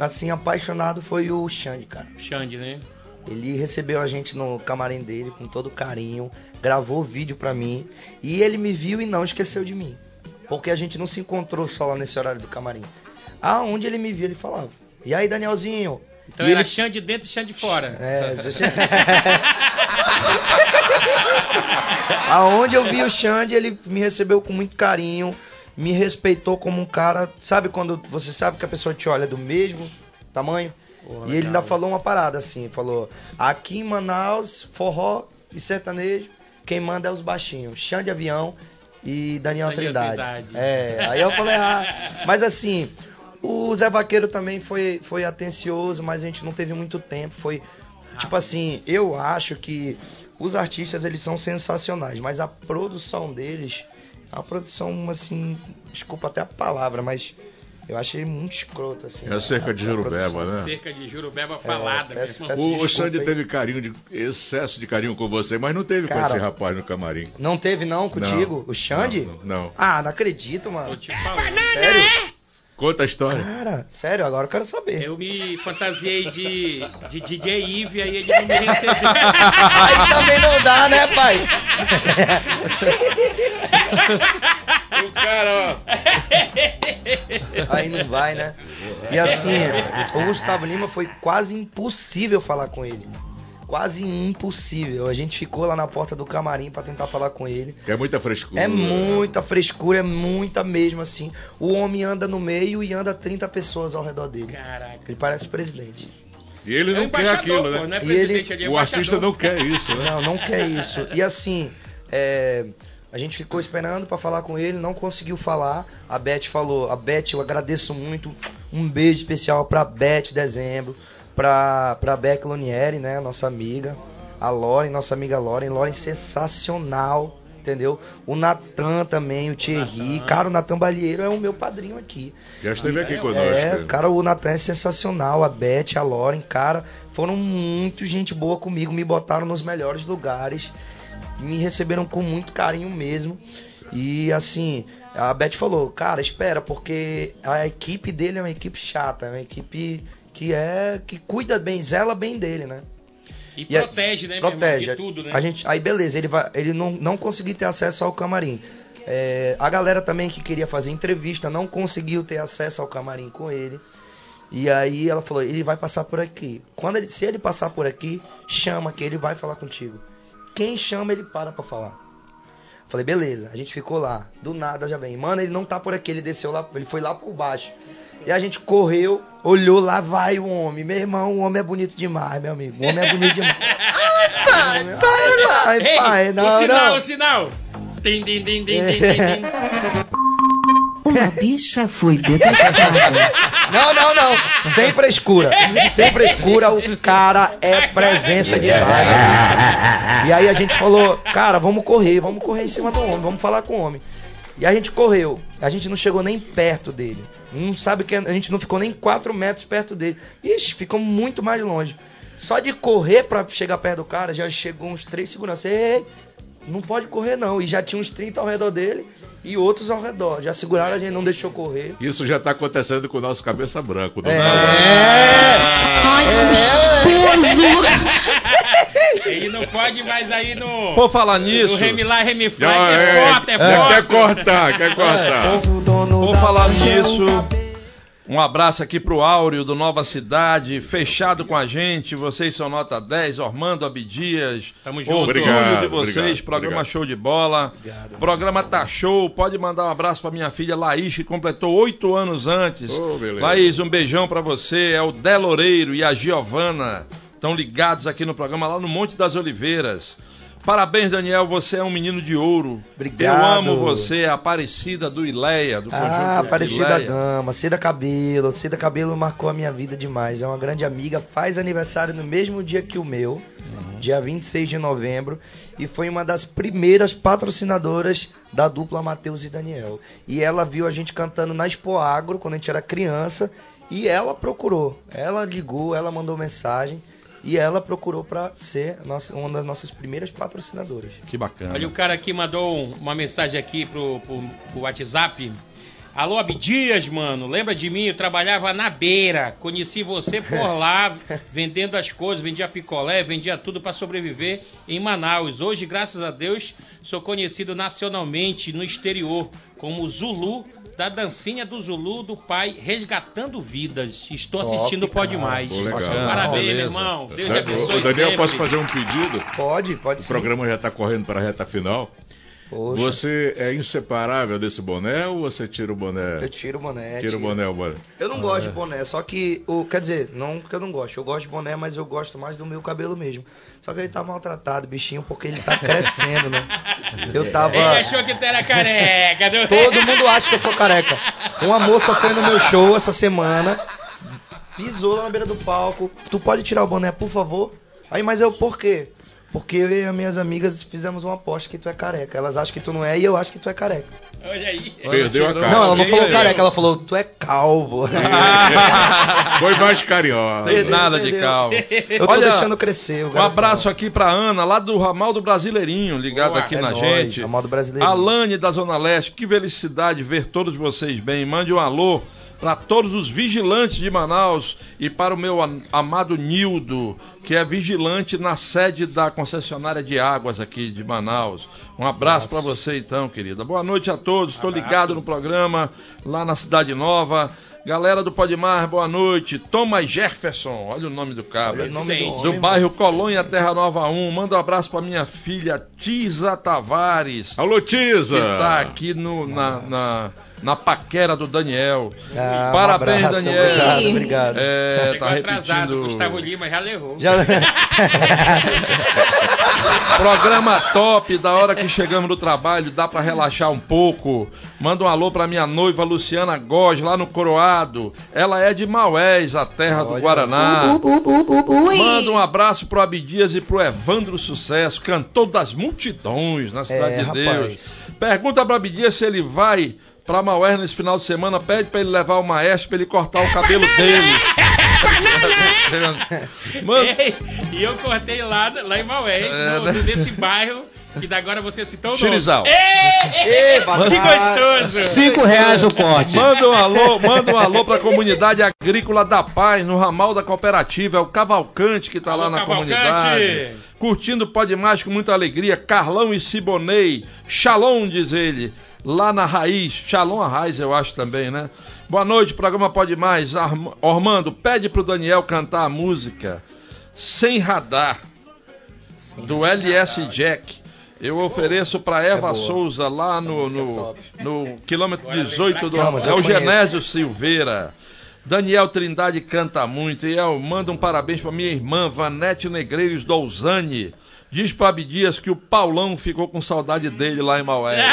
assim apaixonado foi o Xande, cara. Xande, né? Ele recebeu a gente no camarim dele com todo carinho, gravou vídeo pra mim e ele me viu e não esqueceu de mim. Porque a gente não se encontrou só lá nesse horário do camarim. Aonde ele me via, ele falava: "E aí, Danielzinho?" Então E era ele- Xande dentro e Xande fora. É, Aonde eu vi o Xande, ele me recebeu com muito carinho, me respeitou como um cara. Sabe quando você sabe que a pessoa te olha do mesmo tamanho? e ele ainda falou uma parada assim: falou, aqui em Manaus, forró e sertanejo, quem manda é os baixinhos, Xande Avião e Daniel, Daniel Trindade. Trindade. É, aí eu falei, ah, mas assim. O Zé Vaqueiro também foi, foi atencioso, mas a gente não teve muito tempo. Foi tipo assim, eu acho que os artistas eles são sensacionais, mas a produção deles, a produção assim, desculpa até a palavra, mas Eu achei muito escroto, assim. É a cerca de Jurubeba, né? Cerca de Jurubeba falada, meu peço- peço O, o Xande teve carinho, de, excesso de carinho com você, mas não teve com Cara, esse rapaz no camarim. Não teve não contigo? Não, o Xande? Não, não. Ah, não acredito, mano. Tô te falando. Sério? Conta a história. Cara, sério, agora eu quero saber. Eu me fantasiei de, de DJ Ive, aí ele não me recebeu. Aí também não dá, né, pai? O cara, Aí não vai, né? E assim, o Gustavo Lima foi quase impossível falar com ele. Quase impossível. A gente ficou lá na porta do camarim pra tentar falar com ele. é muita frescura. É muita frescura, é muita mesmo assim. O homem anda no meio e anda 30 pessoas ao redor dele. Caraca. Ele parece o presidente. E ele É não um quer aquilo, pô, né? não é E presidente ele- ali, é O artista não quer isso, né? Não, não quer isso. E assim, é, a gente ficou esperando pra falar com ele, não conseguiu falar. A Beth falou, a Beth, eu agradeço muito. Um beijo especial pra Beth Dezembro, pra, pra Beck Lonieri, né, nossa amiga. A Loren, nossa amiga Loren. Loren sensacional, entendeu? O Natan também, o Thierry. Cara, o Natan Balieiro é o meu padrinho aqui. Já esteve aqui conosco. É, cara, o Natan é sensacional, a Beth, a Lauren, cara, foram muito gente boa comigo, me botaram nos melhores lugares, me receberam com muito carinho mesmo. E assim, a Beth falou, cara, espera, porque a equipe dele é uma equipe chata, é uma equipe que é que cuida bem, zela bem dele, né? E E a- protege, né, meu irmão, protege. de tudo, né? A gente, aí beleza, ele vai, ele não, não conseguiu ter acesso ao camarim. É, a galera também que queria fazer entrevista não conseguiu ter acesso ao camarim com ele. E aí ela falou, ele vai passar por aqui. Quando ele, se ele passar por aqui, chama que ele vai falar contigo. Quem chama ele para pra falar. Falei, beleza, a gente ficou lá. Do nada já vem. Mano, ele não tá por aqui, ele desceu lá, ele foi lá por baixo. E a gente correu, olhou, lá vai o homem. Meu irmão, o homem é bonito demais, meu amigo. O homem é bonito demais. pai, pai, pai, Ei, pai, não, o sinal, não. o sinal. Din, din, din, din, din, din. Uma bicha foi detectada. Não, não, não. Sem frescura. Sem frescura, o cara é presença demais. E aí a gente falou, cara, vamos correr, vamos correr em cima do homem, vamos falar com o homem. E a gente correu. A gente não chegou nem perto dele. Não sabe que a gente não ficou nem 4 metros perto dele. Ixi, ficou muito mais longe. Só de correr pra chegar perto do cara, já chegou uns três seguranças. Ei, não pode correr não. E já tinha uns 30 ao redor dele e outros ao redor. Já seguraram a gente, não deixou correr. Isso já tá acontecendo com o nosso cabeça branca. o Dom É. Ai, gostoso! Ele não pode mais aí no. Por falar No nisso, Remy lá, Remy Fly, Já que é foto, é já foto. quer cortar, quer cortar. por falar nisso, um abraço aqui pro Áureo do Nova Cidade, fechado com a gente. Vocês são nota 10, Ormando Abdias. Tamo junto. Obrigado, de vocês, obrigado, programa obrigado. show de bola. Obrigado. Programa tá show. Pode mandar um abraço pra minha filha Laís, que completou oito anos antes. Beleza. Laís, um beijão pra você. É o Deloreiro e a Giovana. Estão ligados aqui no programa lá no Monte das Oliveiras. Parabéns, Daniel. Você é um menino de ouro. Obrigado. Eu amo você, Aparecida do Ileia, do conjunto Ah, Aparecida Ileia. Gama, Cida Cabelo. Cida Cabelo marcou a minha vida demais. É uma grande amiga. Faz aniversário no mesmo dia que o meu, Uhum. dia 26 de novembro. E foi uma das primeiras patrocinadoras da dupla Matheus e Daniel. E ela viu a gente cantando na Expo Agro quando a gente era criança. E ela procurou. Ela ligou, ela mandou mensagem. E ela procurou pra ser nossa- uma das nossas primeiras patrocinadoras. Que bacana. Olha, o cara aqui mandou um- uma mensagem aqui pro, pro, pro WhatsApp. Alô, Abdias, mano, lembra de mim? Eu trabalhava na beira, conheci você por lá, vendendo as coisas, vendia picolé, vendia tudo para sobreviver em Manaus. Hoje, graças a Deus, sou conhecido nacionalmente no exterior como Zulu, da dancinha do Zulu do pai resgatando vidas. Estou Top, assistindo o Pode cara. Mais. Pô. Parabéns, Beleza. meu irmão. Deus te Da- abençoe Ô, Daniel, sempre. posso fazer um pedido? Pode, pode O sim. programa já está correndo para a reta final. Poxa, Você é inseparável desse boné ou você tira o Eu boné? tiro o boné. Tira o tiro. boné, o boné. Eu não gosto de boné, só que, o, quer dizer, não que eu não gosto, eu gosto de boné, mas eu gosto mais do meu cabelo mesmo. Só que ele tá maltratado, bichinho, porque ele tá crescendo, né? Eu tava. Ele achou que tu era careca. do- Todo mundo acha que eu sou careca. Uma moça foi no meu show essa semana, pisou lá na beira do palco. Tu pode tirar o boné, por favor? Aí, mas eu, por quê? Porque eu e as minhas amigas fizemos uma aposta que tu é careca. Elas acham que tu não é e eu acho que tu é careca. Olha aí. Perdeu a cara. Não, ela não falou careca, ela falou tu é calvo. Foi mais carinhosa. Tem nada de calma. Eu tô Olha, deixando crescer. Um abraço aqui pra Ana, lá do ramal do Brasileirinho, ligado Boa, aqui É na nóis, gente. Ramal do Brasileirinho. Alane da Zona Leste, que felicidade ver todos vocês bem. Mande um alô para todos os vigilantes de Manaus e para o meu am- amado Nildo, que é vigilante na sede da concessionária de águas aqui de Manaus. Um abraço para você então, querida. Boa noite a todos. Estou ligado no programa lá na Cidade Nova. Galera do Podmar, boa noite. Thomas Jefferson, olha o nome do cara. Olha o nome do. Do bairro Colônia Terra Nova 1. Manda um abraço pra minha filha Tisa Tavares. Alô, Tisa! Que tá aqui no, na, na, na paquera do Daniel. Ah, um Parabéns, abraço, Daniel. Obrigado, obrigado. É, Chegou tá atrasado, repetindo. Gustavo Lima já levou. Já... Programa top, da hora que chegamos no trabalho, dá pra relaxar um pouco. Manda um alô pra minha noiva Luciana Góes, lá no Coroado. Ela é de Maués, a terra do Olha. Guaraná. U, ui. Manda um abraço pro Abdias e pro Evandro Sucesso, cantor das multidões na Cidade É, de rapaz. Deus. Pergunta pro Abdias se ele vai pra Maués nesse final de semana, pede pra ele levar o maestro pra ele cortar o cabelo dele. Mano, Ei, e eu cortei lá, lá em Maués, É, no- né? nesse bairro, que da agora você citou o nome. Chirizal. Ei, ei, Ei, que gostoso! Cinco reais o corte. Manda um alô, manda um alô pra comunidade agrícola da Paz, no ramal da cooperativa. É o Cavalcante que tá Alô, lá na Cavalcante. comunidade. Curtindo o Pode Mais com muita alegria. Carlão e Sibonei. Shalom, diz ele. Lá na raiz. Shalom a raiz, eu acho também, né? Boa noite, programa Pode Mais. Arm- Ormando, pede pro Daniel cantar a música Sem Radar, do LS Jack. Eu ofereço pra Eva É. Souza lá no, é no, no quilômetro 18 do é o. Genésio Silveira. Daniel Trindade canta muito e eu mando um parabéns pra minha irmã Vanete Negreiros Douzani. Diz pra Abdias que o Paulão ficou com saudade dele lá em Maué.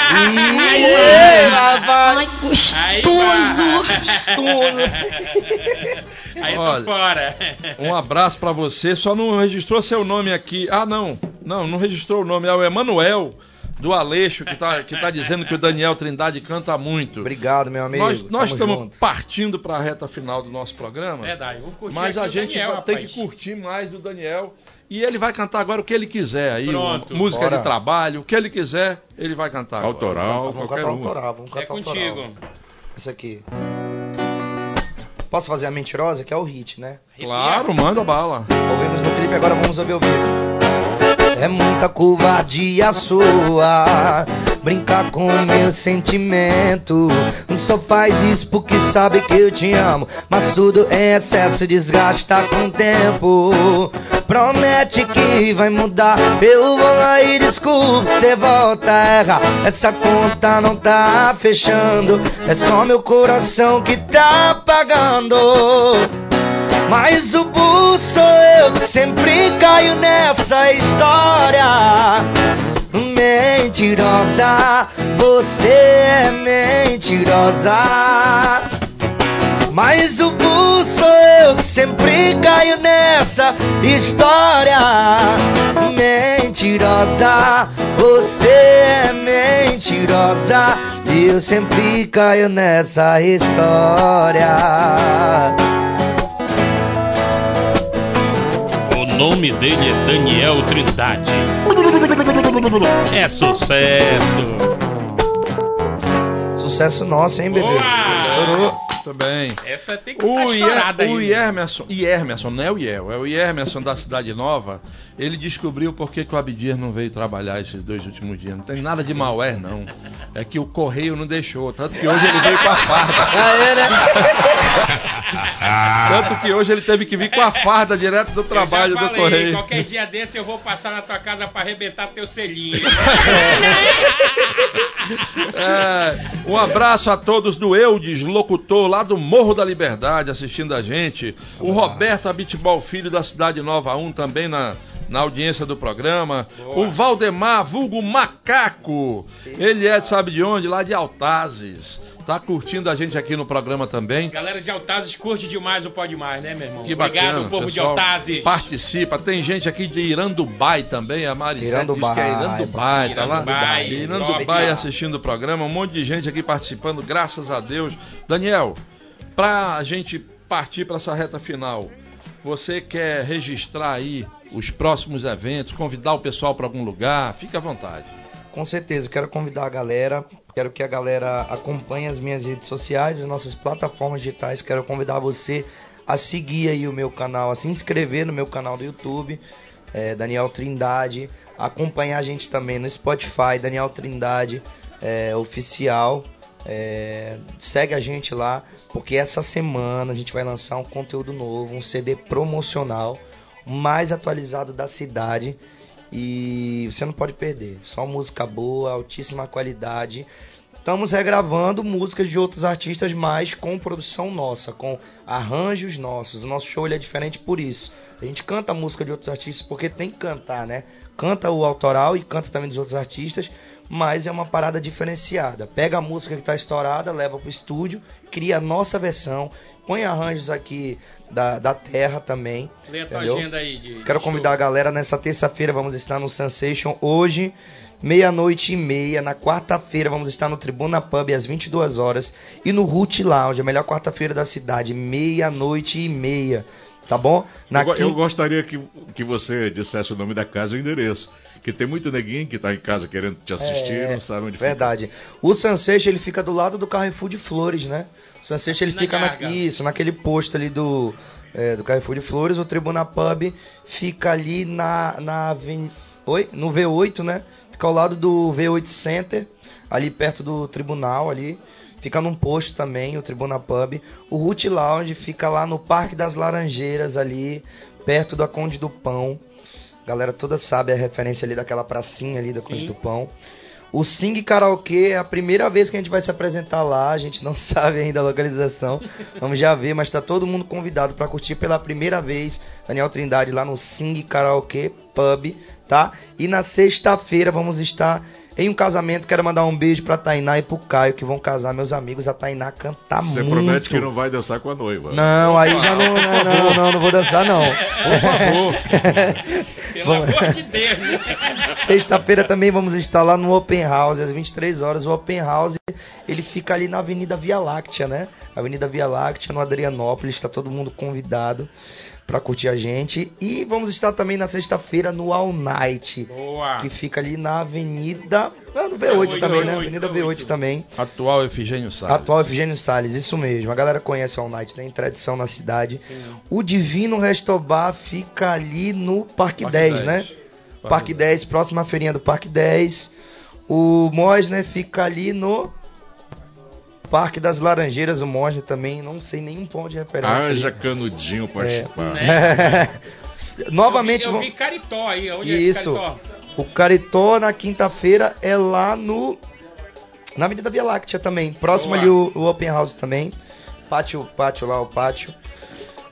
Rapaz. Ai, Aí, gostoso. Aí Olha. fora. Um abraço pra você. Só não registrou seu nome aqui. Ah, não. Não, não registrou o nome. É o Emanuel do Aleixo que tá, que tá dizendo que o Daniel Trindade canta muito. Obrigado, meu amigo. Nós, nós Tamo estamos junto. partindo para a reta final do nosso programa, Verdade, vou curtir mas aqui a o gente Daniel, vai- tem rapaz. que curtir mais o Daniel. E ele vai cantar agora o que ele quiser aí, Pronto. música Bora. de trabalho, o que ele quiser, ele vai cantar. agora. Autoral, Vamos qualquer cantar um. autoral, vamos É cantar autoral. contigo. Esse aqui. Posso fazer a mentirosa, que é o hit, né? Claro, manda bala. Ouvimos no clipe, agora vamos ouvir o vídeo. É muita covardia sua brincar com meu sentimento. Só faz isso porque sabe que eu te amo. Mas tudo é excesso, desgasta com o tempo. Promete que vai mudar. Eu vou lá e desculpe, cê volta a errar. Essa conta não tá fechando. É só meu coração que tá pagando. Mas o burro sou eu que sempre caio nessa história. Mentirosa, você é mentirosa. Mas o burro sou eu que sempre caio nessa história. Mentirosa, você é mentirosa. Eu sempre caio nessa história. Nome dele é Daniel Trindade. É sucesso. Sucesso nosso, hein, bebê? Boa! Muito bem. Essa tem que estar O, estourada Ier, o. Iermerson, Iermerson, não é o Iel, é o Iermerson da Cidade Nova. Ele descobriu por que, que o Abdias não veio trabalhar esses dois últimos dias. Não tem nada de Maué, não. É que o correio não deixou. Tanto que hoje ele veio com a farda. Tanto que hoje ele teve que vir com a farda direto do trabalho eu já do falei, correio. Qualquer dia desse eu vou passar na tua casa pra arrebentar teu selinho. É, um abraço a todos do Eudes, locutor lá do Morro da Liberdade, assistindo a gente. O Roberto Abitbol Filho da Cidade Nova 1 também na, na audiência do programa. O Valdemar, vulgo Macaco. Ele é, sabe de onde? Lá de Altazes. Tá curtindo a gente aqui no programa também. Galera de Altazes curte demais o Pode Mais, né, meu irmão? Que Obrigado, bacana, povo de pessoal Altazes. Participa. Tem gente aqui de Irandubai também. A Marisete diz que é Irandubai, tá lá? Irandubai, Irandubai assistindo o programa. Um monte de gente aqui participando, graças a Deus. Daniel, pra gente partir para essa reta final, você quer registrar aí os próximos eventos, convidar o pessoal para algum lugar? Fique à vontade. Com certeza, quero convidar a galera, quero que a galera acompanhe as minhas redes sociais, as nossas plataformas digitais, quero convidar você a seguir aí o meu canal, a se inscrever no meu canal do YouTube, é, Daniel Trindade, acompanhar a gente também no Spotify, Daniel Trindade é, Oficial, é, segue a gente lá, porque essa semana a gente vai lançar um conteúdo novo, um CD promocional mais atualizado da cidade e você não pode perder. Só música boa, altíssima qualidade. Estamos regravando músicas de outros artistas, mas com produção nossa, com arranjos nossos. O nosso show é diferente por isso. A gente canta música de outros artistas porque tem que cantar, né? Canta o autoral e canta também dos outros artistas, mas é uma parada diferenciada. Pega a música que está estourada, leva pro estúdio, cria a nossa versão, põe arranjos aqui da, da terra também. Lê a tua agenda aí de- Quero de convidar a galera nessa terça-feira, vamos estar no Sensation hoje, meia-noite e meia. Na quarta-feira vamos estar no Tribuna Pub às 22 horas e no Root Lounge, a melhor quarta-feira da cidade, meia-noite e meia. Tá bom? Na eu, eu gostaria que, que você dissesse o nome da casa e o endereço. Que tem muito neguinho que está em casa querendo te assistir É, não sabe onde Verdade. O Sensation ele fica do lado do Carrefour de Flores, né? O Sensation ele Na fica na, isso, naquele posto ali do, é, do Carrefour de Flores. O Tribuna Pub fica ali na, na aven... Oi? no V8, né? Fica ao lado do V8 Center, ali perto do tribunal ali. Fica num posto também, o Tribuna Pub. O Root Lounge fica lá no Parque das Laranjeiras ali, perto da Conde do Pão. Galera toda sabe a referência ali daquela pracinha ali da Conde do Pão. O Sing Karaokê é a primeira vez que a gente vai se apresentar lá, a gente não sabe ainda a localização. Vamos já ver, mas tá todo mundo convidado para curtir pela primeira vez Daniel Trindade lá no Sing Karaokê Pub, tá? E na sexta-feira vamos estar em um casamento. Quero mandar um beijo pra Tainá e pro Caio que vão casar meus amigos. A Tainá canta Você muito. promete que não vai dançar com a noiva. Não, aí já não, não, não, não, não vou dançar não. Por favor. Pelo amor de Deus, né? Sexta-feira também vamos estar lá no Open House, às 23 horas. O Open House, ele fica ali na Avenida Via Láctea, né? Avenida Via Láctea, no Adrianópolis. Está todo mundo convidado para curtir a gente. E vamos estar também na sexta-feira no All Night, Boa. que fica ali na Avenida... Ah, no V8 também, né? Avenida V8 também. Atual Efigênio Salles. Atual Efigênio Salles, isso mesmo. A galera conhece o All Night, tem tradição na cidade. O Divino Restobar fica ali no Parque, Parque 10, 10. né? Parque 10, próxima feirinha do Parque 10. O Mosner fica ali no Parque das Laranjeiras, o Mosner também, não sei nenhum ponto de referência. Haja ali. canudinho participar. É. Novamente, eu vi, eu vi Caritó aí. Onde isso. é esse Caritó? O Caritó na quinta-feira é lá no. Na Avenida Via Láctea também. Próximo Boa. ali o, o Open House também. Pátio, pátio lá, o pátio.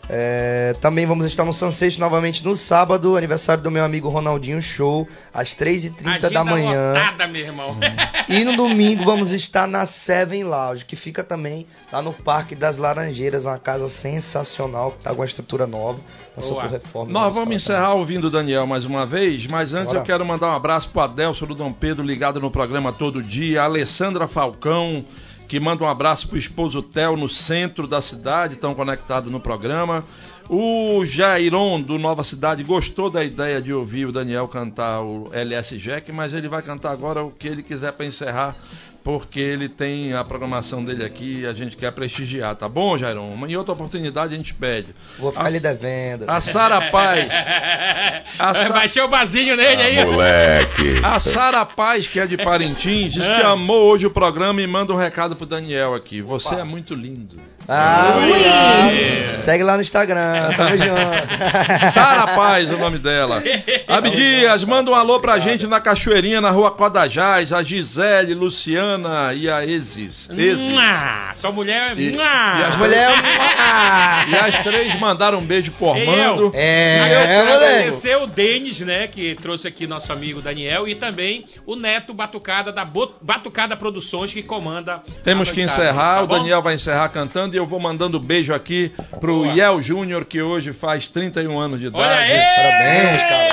É, também vamos estar no Sunset novamente no sábado, aniversário do meu amigo Ronaldinho Show, às 3h30 Agenda da manhã. lotada, meu irmão. E no domingo vamos estar na Seven Lounge, que fica também lá no Parque das Laranjeiras, uma casa sensacional, que tá com uma estrutura nova. Passou por reforma. Nós vamos encerrar ouvindo o Daniel mais uma vez, mas antes Bora. eu quero mandar um abraço pro Adelson do Dom Pedro, ligado no programa todo dia, a Alessandra Falcão, que manda um abraço pro esposo Theo no centro da cidade, estão conectados no programa. O Jairon do Nova Cidade gostou da ideia de ouvir o Daniel cantar o LS Jack, mas ele vai cantar agora o que ele quiser para encerrar, porque ele tem a programação dele aqui e a gente quer prestigiar, tá bom, Jairon? Em outra oportunidade a gente pede. Vou ficar A- lhe devendo. A Sara Paz. A Sa- Baixei o basinho nele aí. Ah, Moleque. A Sara Paz, que é de Parintins, diz que amou hoje o programa e manda um recado pro Daniel aqui. Você é muito lindo. Ah, obrigado. Segue lá no Instagram, tamo junto. Sara Paz, o nome dela. Abdias, manda um alô pra gente na Cachoeirinha, na rua Codajás. A Gisele, Luciana, Juliana e a Exis. Exis. Mua! Sua mulher. E, mua! e as Mulher. E as três mandaram um beijo pro Eu. Armando. É, Agra- moleque. agradecer o Denis, né, que trouxe aqui nosso amigo Daniel, e também o Neto Batucada da Bo- Batucada Produções, que comanda. Temos a que encerrar, tá o? Daniel vai encerrar cantando e eu vou mandando beijo aqui pro Boa. Yel Júnior, que hoje faz 31 anos de idade. Parabéns, cara.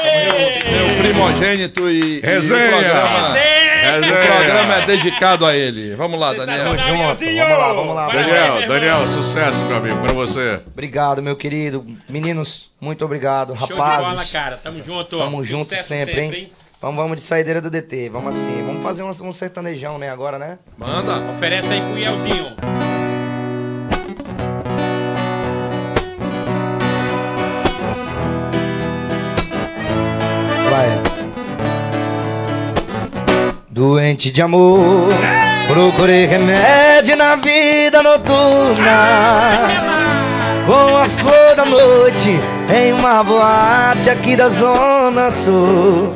Meu primogênito e, e Resenha. o programa, Resenha. o programa é dedicado a ele. Vamos lá, Daniel. Vamos lá, vamos lá. Daniel, Daniel, sucesso, meu amigo, pra você. Obrigado, meu querido. Meninos, muito obrigado. Show de Rapazes. bola, cara. Tamo junto. Tamo junto Sucesso sempre, hein? Vamos, vamos de saideira do DT. Vamos assim. Vamos fazer um, um sertanejão, né? Agora, né? Manda. Oferece aí pro Ielzinho. Doente de amor, procurei remédio na vida noturna. Com a flor da noite em uma boate aqui da Zona Sul.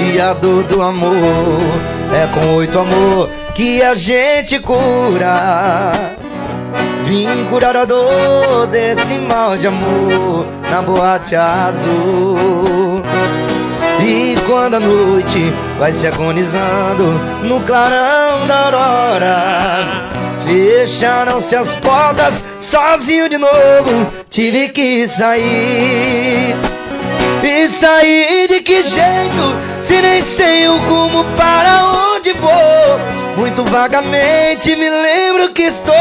E a dor do amor é com oito amor que a gente cura. Vim curar a dor desse mal de amor na boate azul. E quando a noite vai se agonizando no clarão da aurora, fecharam-se as portas, sozinho de novo, tive que sair. E sair de que jeito, se nem sei o rumo para onde vou? Muito vagamente me lembro que estou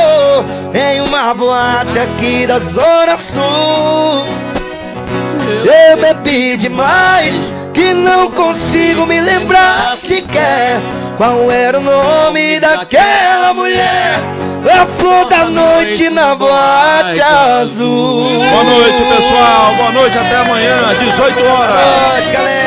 em uma boate aqui da Zona Sul. Eu bebi demais que não consigo me lembrar sequer qual era o nome daquela mulher. A flor da noite na boate azul. Boa noite, pessoal. Boa noite, até amanhã, 18 horas.